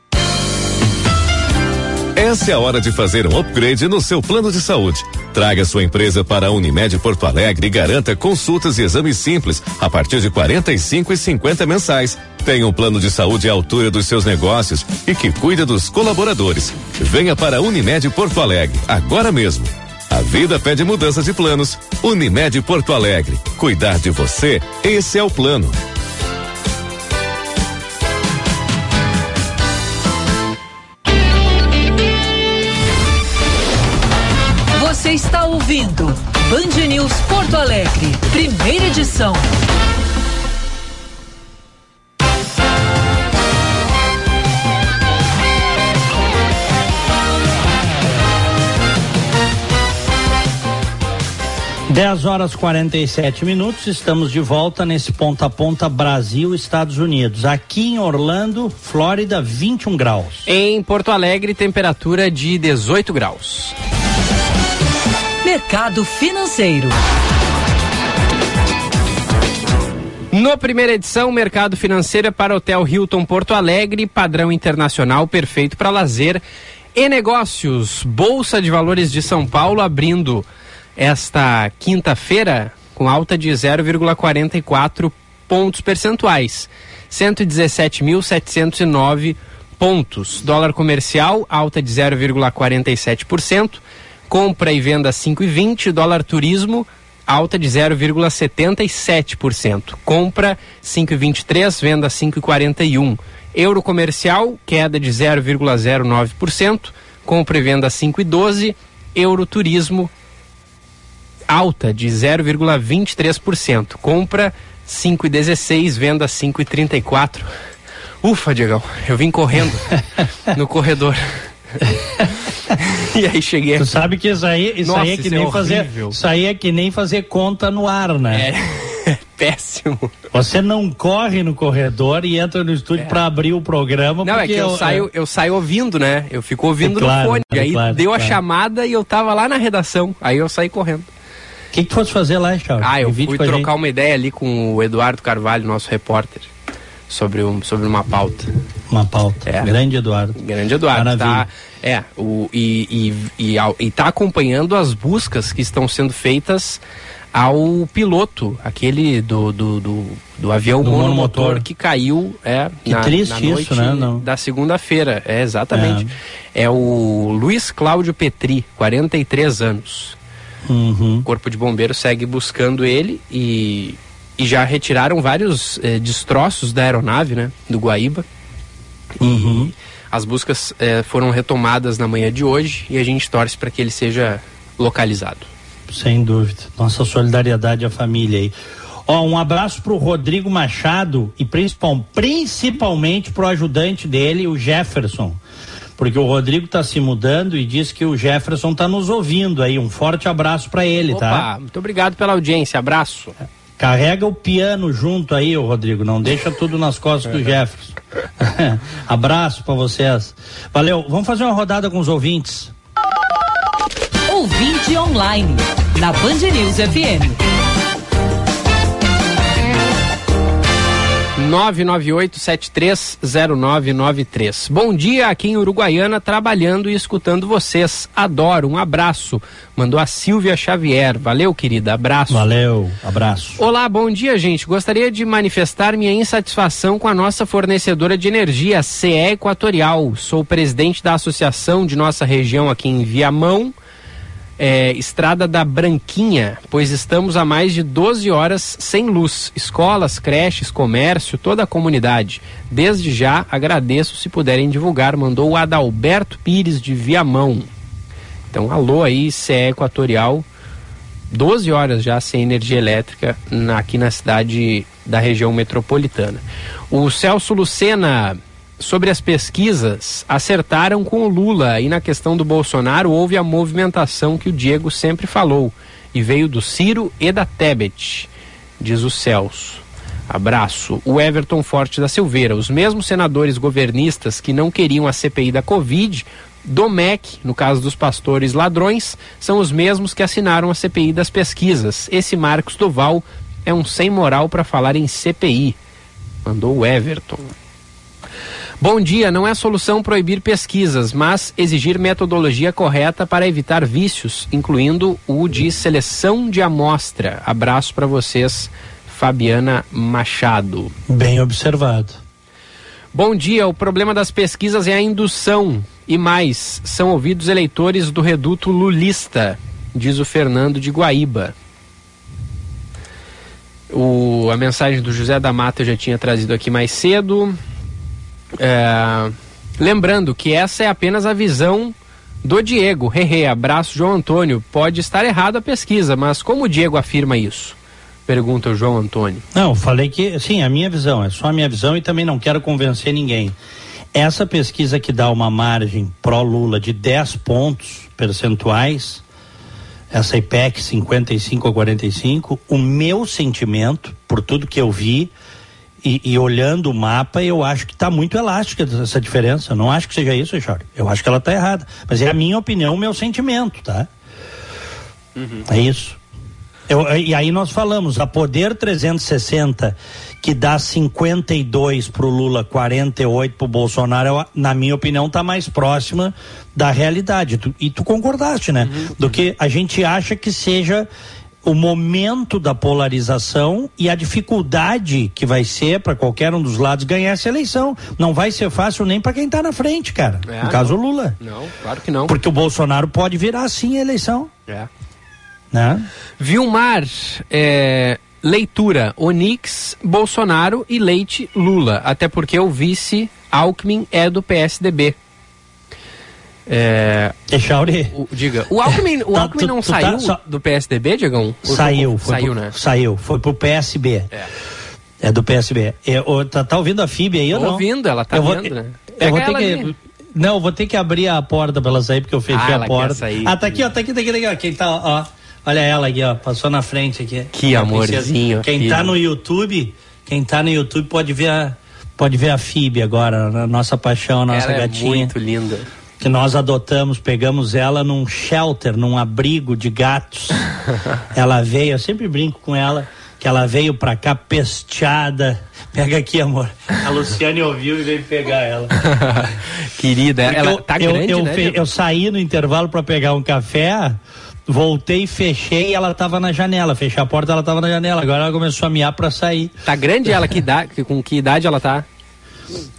Essa é a hora de fazer um upgrade no seu plano de saúde. Traga sua empresa para a Unimed Porto Alegre e garanta consultas e exames simples a partir de R$ 45 e 50 mensais. Tenha um plano de saúde à altura dos seus negócios e que cuida dos colaboradores. Venha para a Unimed Porto Alegre agora mesmo. A vida pede mudança de planos. Unimed Porto Alegre. Cuidar de você, esse é o plano. Ouvindo Band News Porto Alegre, primeira edição. Dez horas 47 minutos, estamos de volta nesse ponta a ponta Brasil, Estados Unidos. Aqui em Orlando, Flórida, 21 graus. Em Porto Alegre, temperatura de 18 graus. Mercado Financeiro. No primeira edição, mercado financeiro é para Hotel Hilton Porto Alegre, padrão internacional perfeito para lazer e negócios. Bolsa de Valores de São Paulo abrindo esta quinta-feira com alta de 0,44 pontos percentuais, 117.709 pontos. Dólar comercial alta de 0,47%, compra e venda 5,20, dólar turismo alta de 0,77%, compra 5,23, venda 5,41. Euro comercial queda de 0,09%, compra e venda 5,12, euro turismo alta de 0,23%. Compra 5,16, venda 5,34. Ufa, Diegão, eu vim correndo no corredor. e aí cheguei. Tu sabe que isso aí, isso Nossa, aí é que é nem fazer, horrível. isso aí é que nem fazer conta no ar, né? É, péssimo. Você não corre no corredor e entra no estúdio pra abrir o programa É. Não, é que eu, saio, eu saio ouvindo, né? Eu fico ouvindo É claro, no fone. é E aí claro, deu a claro. chamada e eu tava lá na redação. Aí eu saí correndo. O que que tu fosse fazer lá, Charles? Ah, eu fui trocar gente. uma ideia ali com o Eduardo Carvalho, nosso repórter, sobre, um, sobre uma pauta. uma pauta. É. Grande Eduardo. Grande Eduardo, Maravilha. tá? É, o, e, e, e, e tá acompanhando as buscas que estão sendo feitas ao piloto, aquele do, do, do, do avião Do monomotor, monomotor. que caiu é, Que na, triste na isso, noite né? Não. da segunda-feira. É, exatamente. É. o Luiz Cláudio Petri, 43 anos. Uhum. O Corpo de Bombeiros segue buscando ele e, e já retiraram vários eh, destroços da aeronave, né? Do Guaíba. Uhum. As buscas eh, foram retomadas na manhã de hoje e a gente torce para que ele seja localizado. Sem dúvida. Nossa solidariedade à família aí. Ó, um abraço pro Rodrigo Machado e principal, principalmente pro ajudante dele, o Jefferson. Porque o Rodrigo tá se mudando e diz que o Jefferson tá nos ouvindo aí. Um forte abraço pra ele, tá? Opa, muito obrigado pela audiência. Abraço. Carrega o piano junto aí, ô Rodrigo. Não deixa tudo nas costas do Jefferson. Abraço pra vocês. Valeu. Vamos fazer uma rodada com os ouvintes. Ouvinte online, na Band News FM. 998730993. Bom dia aqui em Uruguaiana, trabalhando e escutando vocês. Adoro, um abraço. Mandou a Silvia Xavier. Valeu, querida. Abraço. Valeu. Abraço. Olá, bom dia, gente. Gostaria de manifestar minha insatisfação com a nossa fornecedora de energia, CE Equatorial. Sou presidente da associação de nossa região aqui em Viamão, é, Estrada da Branquinha, pois estamos há mais de 12 horas sem luz. Escolas, creches, comércio, toda a comunidade. Desde já agradeço se puderem divulgar. Mandou o Adalberto Pires de Viamão. Então, alô aí, CE Equatorial. 12 horas já sem energia elétrica na- aqui na cidade da região metropolitana. O Celso Lucena, sobre as pesquisas, acertaram com o Lula e na questão do Bolsonaro houve a movimentação que o Diego sempre falou e veio do Ciro e da Tebet. diz o Celso. Abraço. O Everton Forte da Silveira. Os mesmos senadores governistas que não queriam a CPI da Covid, do MEC, no caso dos pastores ladrões, são os mesmos que assinaram a CPI das pesquisas. Esse Marcos Duval é um sem moral para falar em CPI. Mandou o Everton. Bom dia, não é solução proibir pesquisas, mas exigir metodologia correta para evitar vícios, incluindo o de seleção de amostra. Abraço para vocês, Fabiana Machado. Bem observado. Bom dia, o problema das pesquisas é a indução e mais, são ouvidos eleitores do reduto lulista, diz o Fernando de Guaíba. O, a mensagem do José da Mata eu já tinha trazido aqui mais cedo. É, lembrando que essa é apenas a visão do Diego. Hehe, abraço, João Antônio. Pode estar errada a pesquisa, mas como o Diego afirma isso? Pergunta o João Antônio. Não, falei que, sim, a minha visão, é só a minha visão e também não quero convencer ninguém. Essa pesquisa que dá uma margem pró-Lula de 10 pontos percentuais, essa IPEC 55 a 45, o meu sentimento, por tudo que eu vi, e, e, olhando o mapa, eu acho que está muito elástica essa diferença. Eu não acho que seja isso, Richard. Eu acho que ela está errada. Mas é a minha opinião, o meu sentimento, tá? Uhum. É isso. Eu, e aí nós falamos, a Poder 360, que dá 52 para o Lula, 48 para o Bolsonaro, na minha opinião, está mais próxima da realidade. Tu, e tu concordaste, né? Uhum. Do que a gente acha que seja o momento da polarização e a dificuldade que vai ser para qualquer um dos lados ganhar essa eleição. Não vai ser fácil nem para quem está na frente, cara. É, no caso, não. Lula. Não, claro que não. Porque o Bolsonaro pode virar sim a eleição. É. Né? Vilmar, é, leitura: Onix, Bolsonaro e Leite Lula. Até porque o vice Alckmin é do PSDB. É, Echauri. O, diga, o Alckmin, o tá, Alckmin não tu, tá saiu tá, só... do PSDB, Diegão? Saiu, foi saiu, pro, né? Saiu, foi pro PSB. É. É do PSB. É, o, tá, tá, ouvindo a FIB aí ou não? ouvindo, ela tá eu vendo, vou, né? eu vou ter que... Ali. Não, vou ter que abrir a porta pra ela sair, porque eu fechei ah, a porta. Ah, tá aqui, ó, tá aqui, tá aqui, tá aqui, ó. Quem tá, ó. Olha ela aqui, ó. Passou na frente aqui. Que amorzinho. Quem filho. tá no YouTube, quem tá no YouTube pode ver a, pode ver a FIB agora, a nossa paixão, a nossa ela é gatinha. É muito linda que nós adotamos, pegamos ela num shelter, num abrigo de gatos. ela veio, eu sempre brinco com ela, que ela veio pra cá pesteada. Pega aqui, amor. A Luciane ouviu e veio pegar ela. Querida, Porque ela eu, tá grande, eu, eu, né? eu saí no intervalo para pegar um café, voltei, fechei e ela tava na janela. Fechei a porta, ela tava na janela. Agora ela começou a miar pra sair. Tá grande ela? Que idade, com que idade ela tá?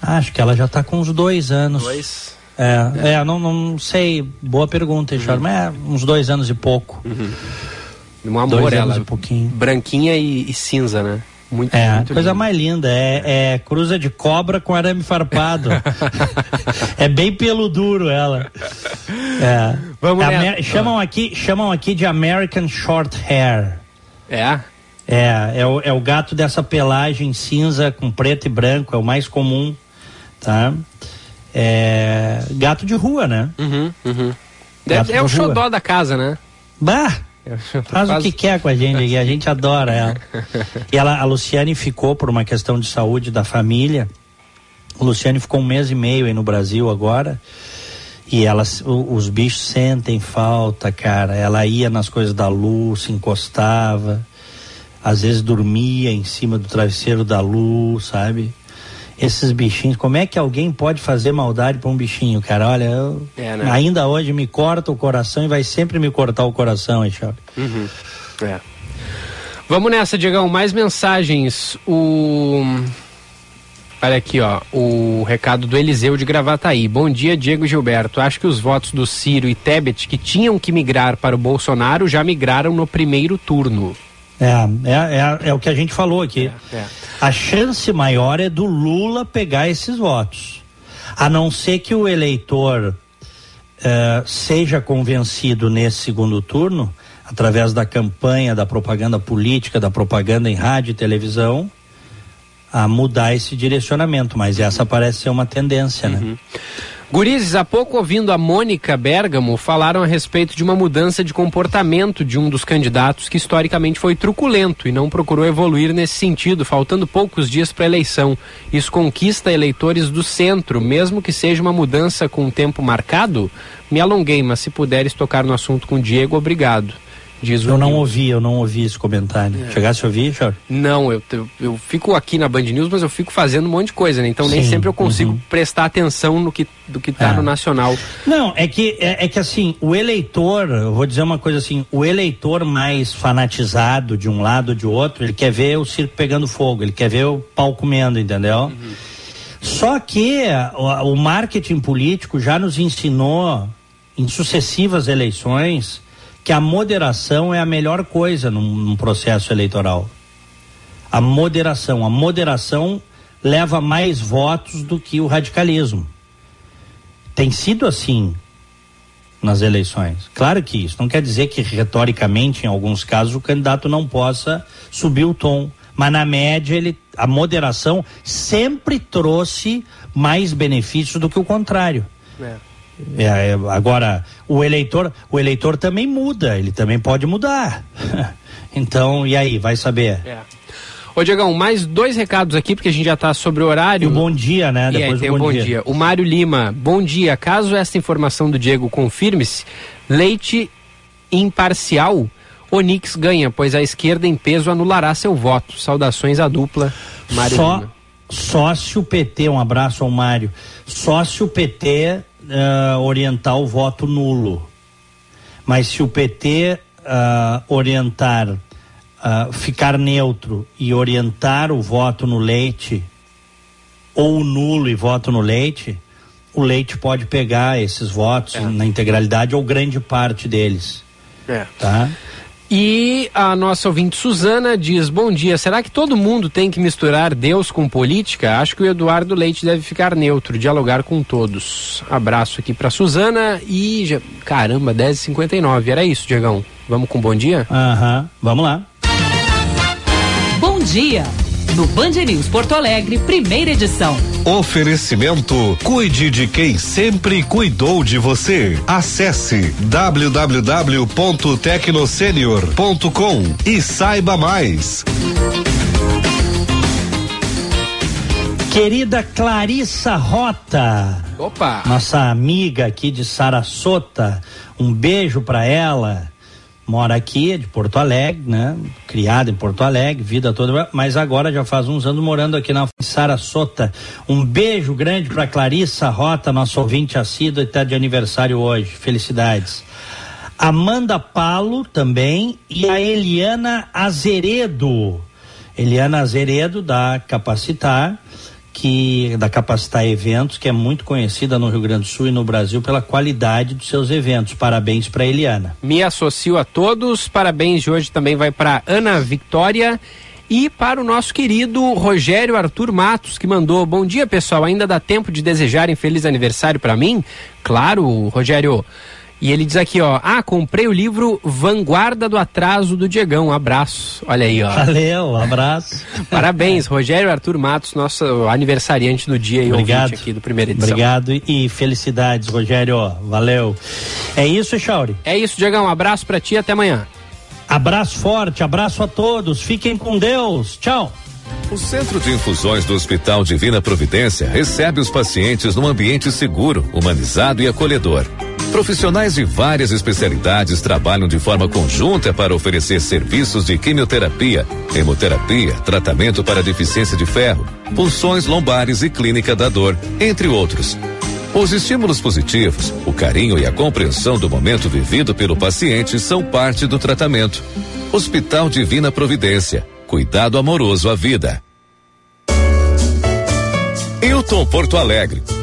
Acho que ela já tá com uns dois anos. Dois? É, é, não, não sei, boa pergunta, Richard, uhum. mas é uns dois anos e pouco. Uhum. Um amor dois ela, um pouquinho. branquinha e, e, cinza, né? Muito, é, muito coisa mais linda, é, é, cruza de cobra com arame farpado. é bem pelo duro ela. É. Vamos Amer, chamam aqui, chamam aqui de American Short Hair. É? É, é o, é o gato dessa pelagem cinza com preto e branco, é o mais comum, tá? É, gato de rua, né? Uhum, uhum. É, é o xodó da casa, né? Bah! É faz o que quer com a gente aqui, a gente adora ela. E ela, a Luciane ficou por uma questão de saúde da família. O Luciane ficou um mês e meio aí no Brasil agora. E ela, os bichos sentem falta, cara. Ela ia nas coisas da luz, se encostava. Às vezes dormia em cima do travesseiro da luz, sabe? Esses bichinhos. Como é que alguém pode fazer maldade para um bichinho, cara? Olha, eu, é, né? ainda hoje me corta o coração e vai sempre me cortar o coração, Echave. Uhum. É. Vamos nessa, Diegão. Mais mensagens. O. Olha aqui, ó, o recado do Eliseu de Gravataí. Bom dia, Diego Gilberto. Acho que os votos do Ciro e Tebet que tinham que migrar para o Bolsonaro já migraram no primeiro turno. É, é, é, é o que a gente falou aqui. É, é. A chance maior é do Lula pegar esses votos. A não ser que o eleitor uh, seja convencido nesse segundo turno, através da campanha, da propaganda política, da propaganda em rádio e televisão, a mudar esse direcionamento. Mas essa parece ser uma tendência, né? uhum. Gurizes, há pouco ouvindo a Mônica Bergamo, falaram a respeito de uma mudança de comportamento de um dos candidatos que historicamente foi truculento e não procurou evoluir nesse sentido, faltando poucos dias para a eleição. Isso conquista eleitores do centro, mesmo que seja uma mudança com tempo marcado? Me alonguei, mas se puderes tocar no assunto com o Diego, obrigado. Diz eu não ouvi, eu não ouvi esse comentário. É. Chegasse a ouvir, Jorge? Não, eu, eu, eu, fico aqui na Band News, mas eu fico fazendo um monte de coisa, né? Então Sim, nem sempre eu consigo uhum. prestar atenção no que do que está é. no nacional. Não, é que é, é, que assim, o eleitor, eu vou dizer uma coisa assim, o eleitor mais fanatizado de um lado ou de outro, ele quer ver o circo pegando fogo, ele quer ver o pau comendo, entendeu? Uhum. Só que o, o marketing político já nos ensinou em sucessivas eleições que a moderação é a melhor coisa num, num processo eleitoral. A moderação. A moderação leva mais votos do que o radicalismo. Tem sido assim nas eleições. Claro que isso não quer dizer que retoricamente, em alguns casos, o candidato não possa subir o tom, mas na média ele, a moderação sempre trouxe mais benefícios do que o contrário. É. É, é, agora, o eleitor, o eleitor também muda, ele também pode mudar. então, e aí, vai saber? É. Ô, Diegão, mais dois recados aqui, porque a gente já está sobre o horário. E o bom dia, né? E Depois aí, tem o bom, bom dia. dia. O Mário Lima, bom dia. Caso esta informação do Diego confirme-se, leite imparcial, Onix ganha, pois a esquerda em peso anulará seu voto. Saudações à dupla, Mário Só, Lima. Só se o PT, um abraço ao Mário, só se o PT uh, orientar o voto nulo. Mas se o PT uh, eh, orientar, uh, ficar neutro e orientar o voto no leite, ou nulo e voto no leite, o leite pode pegar esses votos é. na integralidade ou grande parte deles. É. Tá? E a nossa ouvinte Suzana diz: Bom dia, será que todo mundo tem que misturar Deus com política? Acho que o Eduardo Leite deve ficar neutro, dialogar com todos. Abraço aqui para Suzana e. Já... Caramba, 10h59. Era isso, Diegão. Vamos com bom dia? Aham, uhum. vamos lá. Bom dia! No Band News Porto Alegre, primeira edição. Oferecimento: Cuide de quem sempre cuidou de você. Acesse www.tecnosenior.com e saiba mais. Querida Clarissa Rota. Opa! Nossa amiga aqui de Sarasota. Um beijo para ela mora aqui, de Porto Alegre, né? Criada em Porto Alegre, vida toda, mas agora já faz uns anos morando aqui na Sarasota. Um beijo grande para Clarissa Rota, nosso ouvinte assíduo está de aniversário hoje. Felicidades. Amanda Palo também e a Eliana Azeredo. Eliana Azeredo da Capacitar que da Capacitar Eventos, que é muito conhecida no Rio Grande do Sul e no Brasil pela qualidade dos seus eventos. Parabéns para Eliana. Me associo a todos. Parabéns de hoje também vai para Ana Victória e para o nosso querido Rogério Arthur Matos, que mandou: Bom dia, pessoal. Ainda dá tempo de desejarem feliz aniversário para mim? Claro, Rogério. E ele diz aqui, ó, ah, comprei o livro Vanguarda do Atraso do Diegão. Um abraço. Olha aí, ó. Valeu, um abraço. Parabéns, Rogério Arthur Matos, nosso aniversariante do dia e Obrigado. aqui do primeiro edição. Obrigado e felicidades, Rogério. Valeu. É isso, Chauri? É isso, Diegão. Um abraço para ti e até amanhã. Abraço forte, abraço a todos. Fiquem com Deus. Tchau. O Centro de Infusões do Hospital Divina Providência recebe os pacientes num ambiente seguro, humanizado e acolhedor. Profissionais de várias especialidades trabalham de forma conjunta para oferecer serviços de quimioterapia, hemoterapia, tratamento para deficiência de ferro, punções lombares e clínica da dor, entre outros. Os estímulos positivos, o carinho e a compreensão do momento vivido pelo paciente são parte do tratamento. Hospital Divina Providência. Cuidado amoroso à vida. Hilton Porto Alegre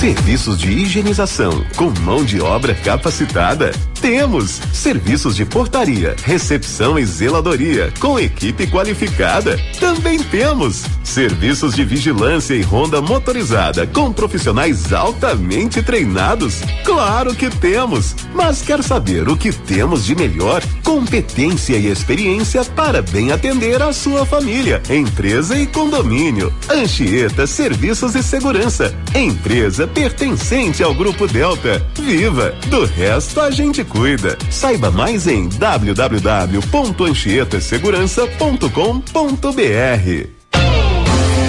Serviços de higienização com mão de obra capacitada. Temos serviços de portaria, recepção e zeladoria com equipe qualificada. Também temos serviços de vigilância e ronda motorizada com profissionais altamente treinados. Claro que temos, mas quer saber o que temos de melhor? Competência e experiência para bem atender a sua família, empresa e condomínio. Anchieta Serviços e Segurança. Empresa pertencente ao Grupo Delta. Viva! Do resto a gente cuida. Saiba mais em www.anchietasegurança.com.br.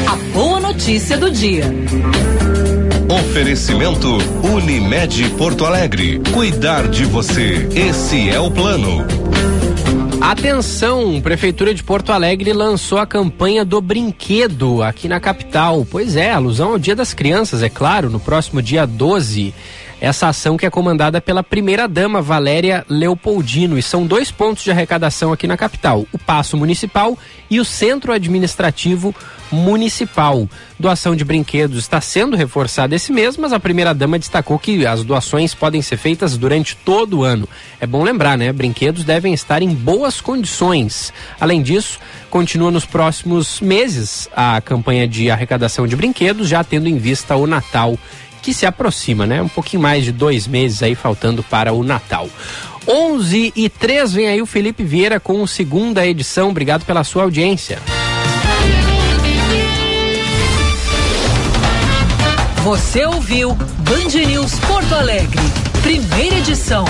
A boa notícia do dia. Oferecimento Unimed Porto Alegre. Cuidar de você. Esse é o plano. Atenção, Prefeitura de Porto Alegre lançou a campanha do brinquedo aqui na capital. Pois é, alusão ao Dia das Crianças, é claro, no próximo dia 12 essa ação que é comandada pela primeira-dama Valéria Leopoldino. E são dois pontos de arrecadação aqui na capital: o Paço Municipal e o Centro Administrativo Municipal. Doação de brinquedos está sendo reforçada esse mês, mas a primeira-dama destacou que as doações podem ser feitas durante todo o ano. É bom lembrar, né? Brinquedos devem estar em boas condições. Além disso, continua nos próximos meses a campanha de arrecadação de brinquedos, já tendo em vista o Natal que se aproxima, né? Um pouquinho mais de dois meses aí faltando para o Natal. 11 e 3 vem aí o Felipe Vieira com a segunda edição. Obrigado pela sua audiência. Você ouviu Band News Porto Alegre, primeira edição.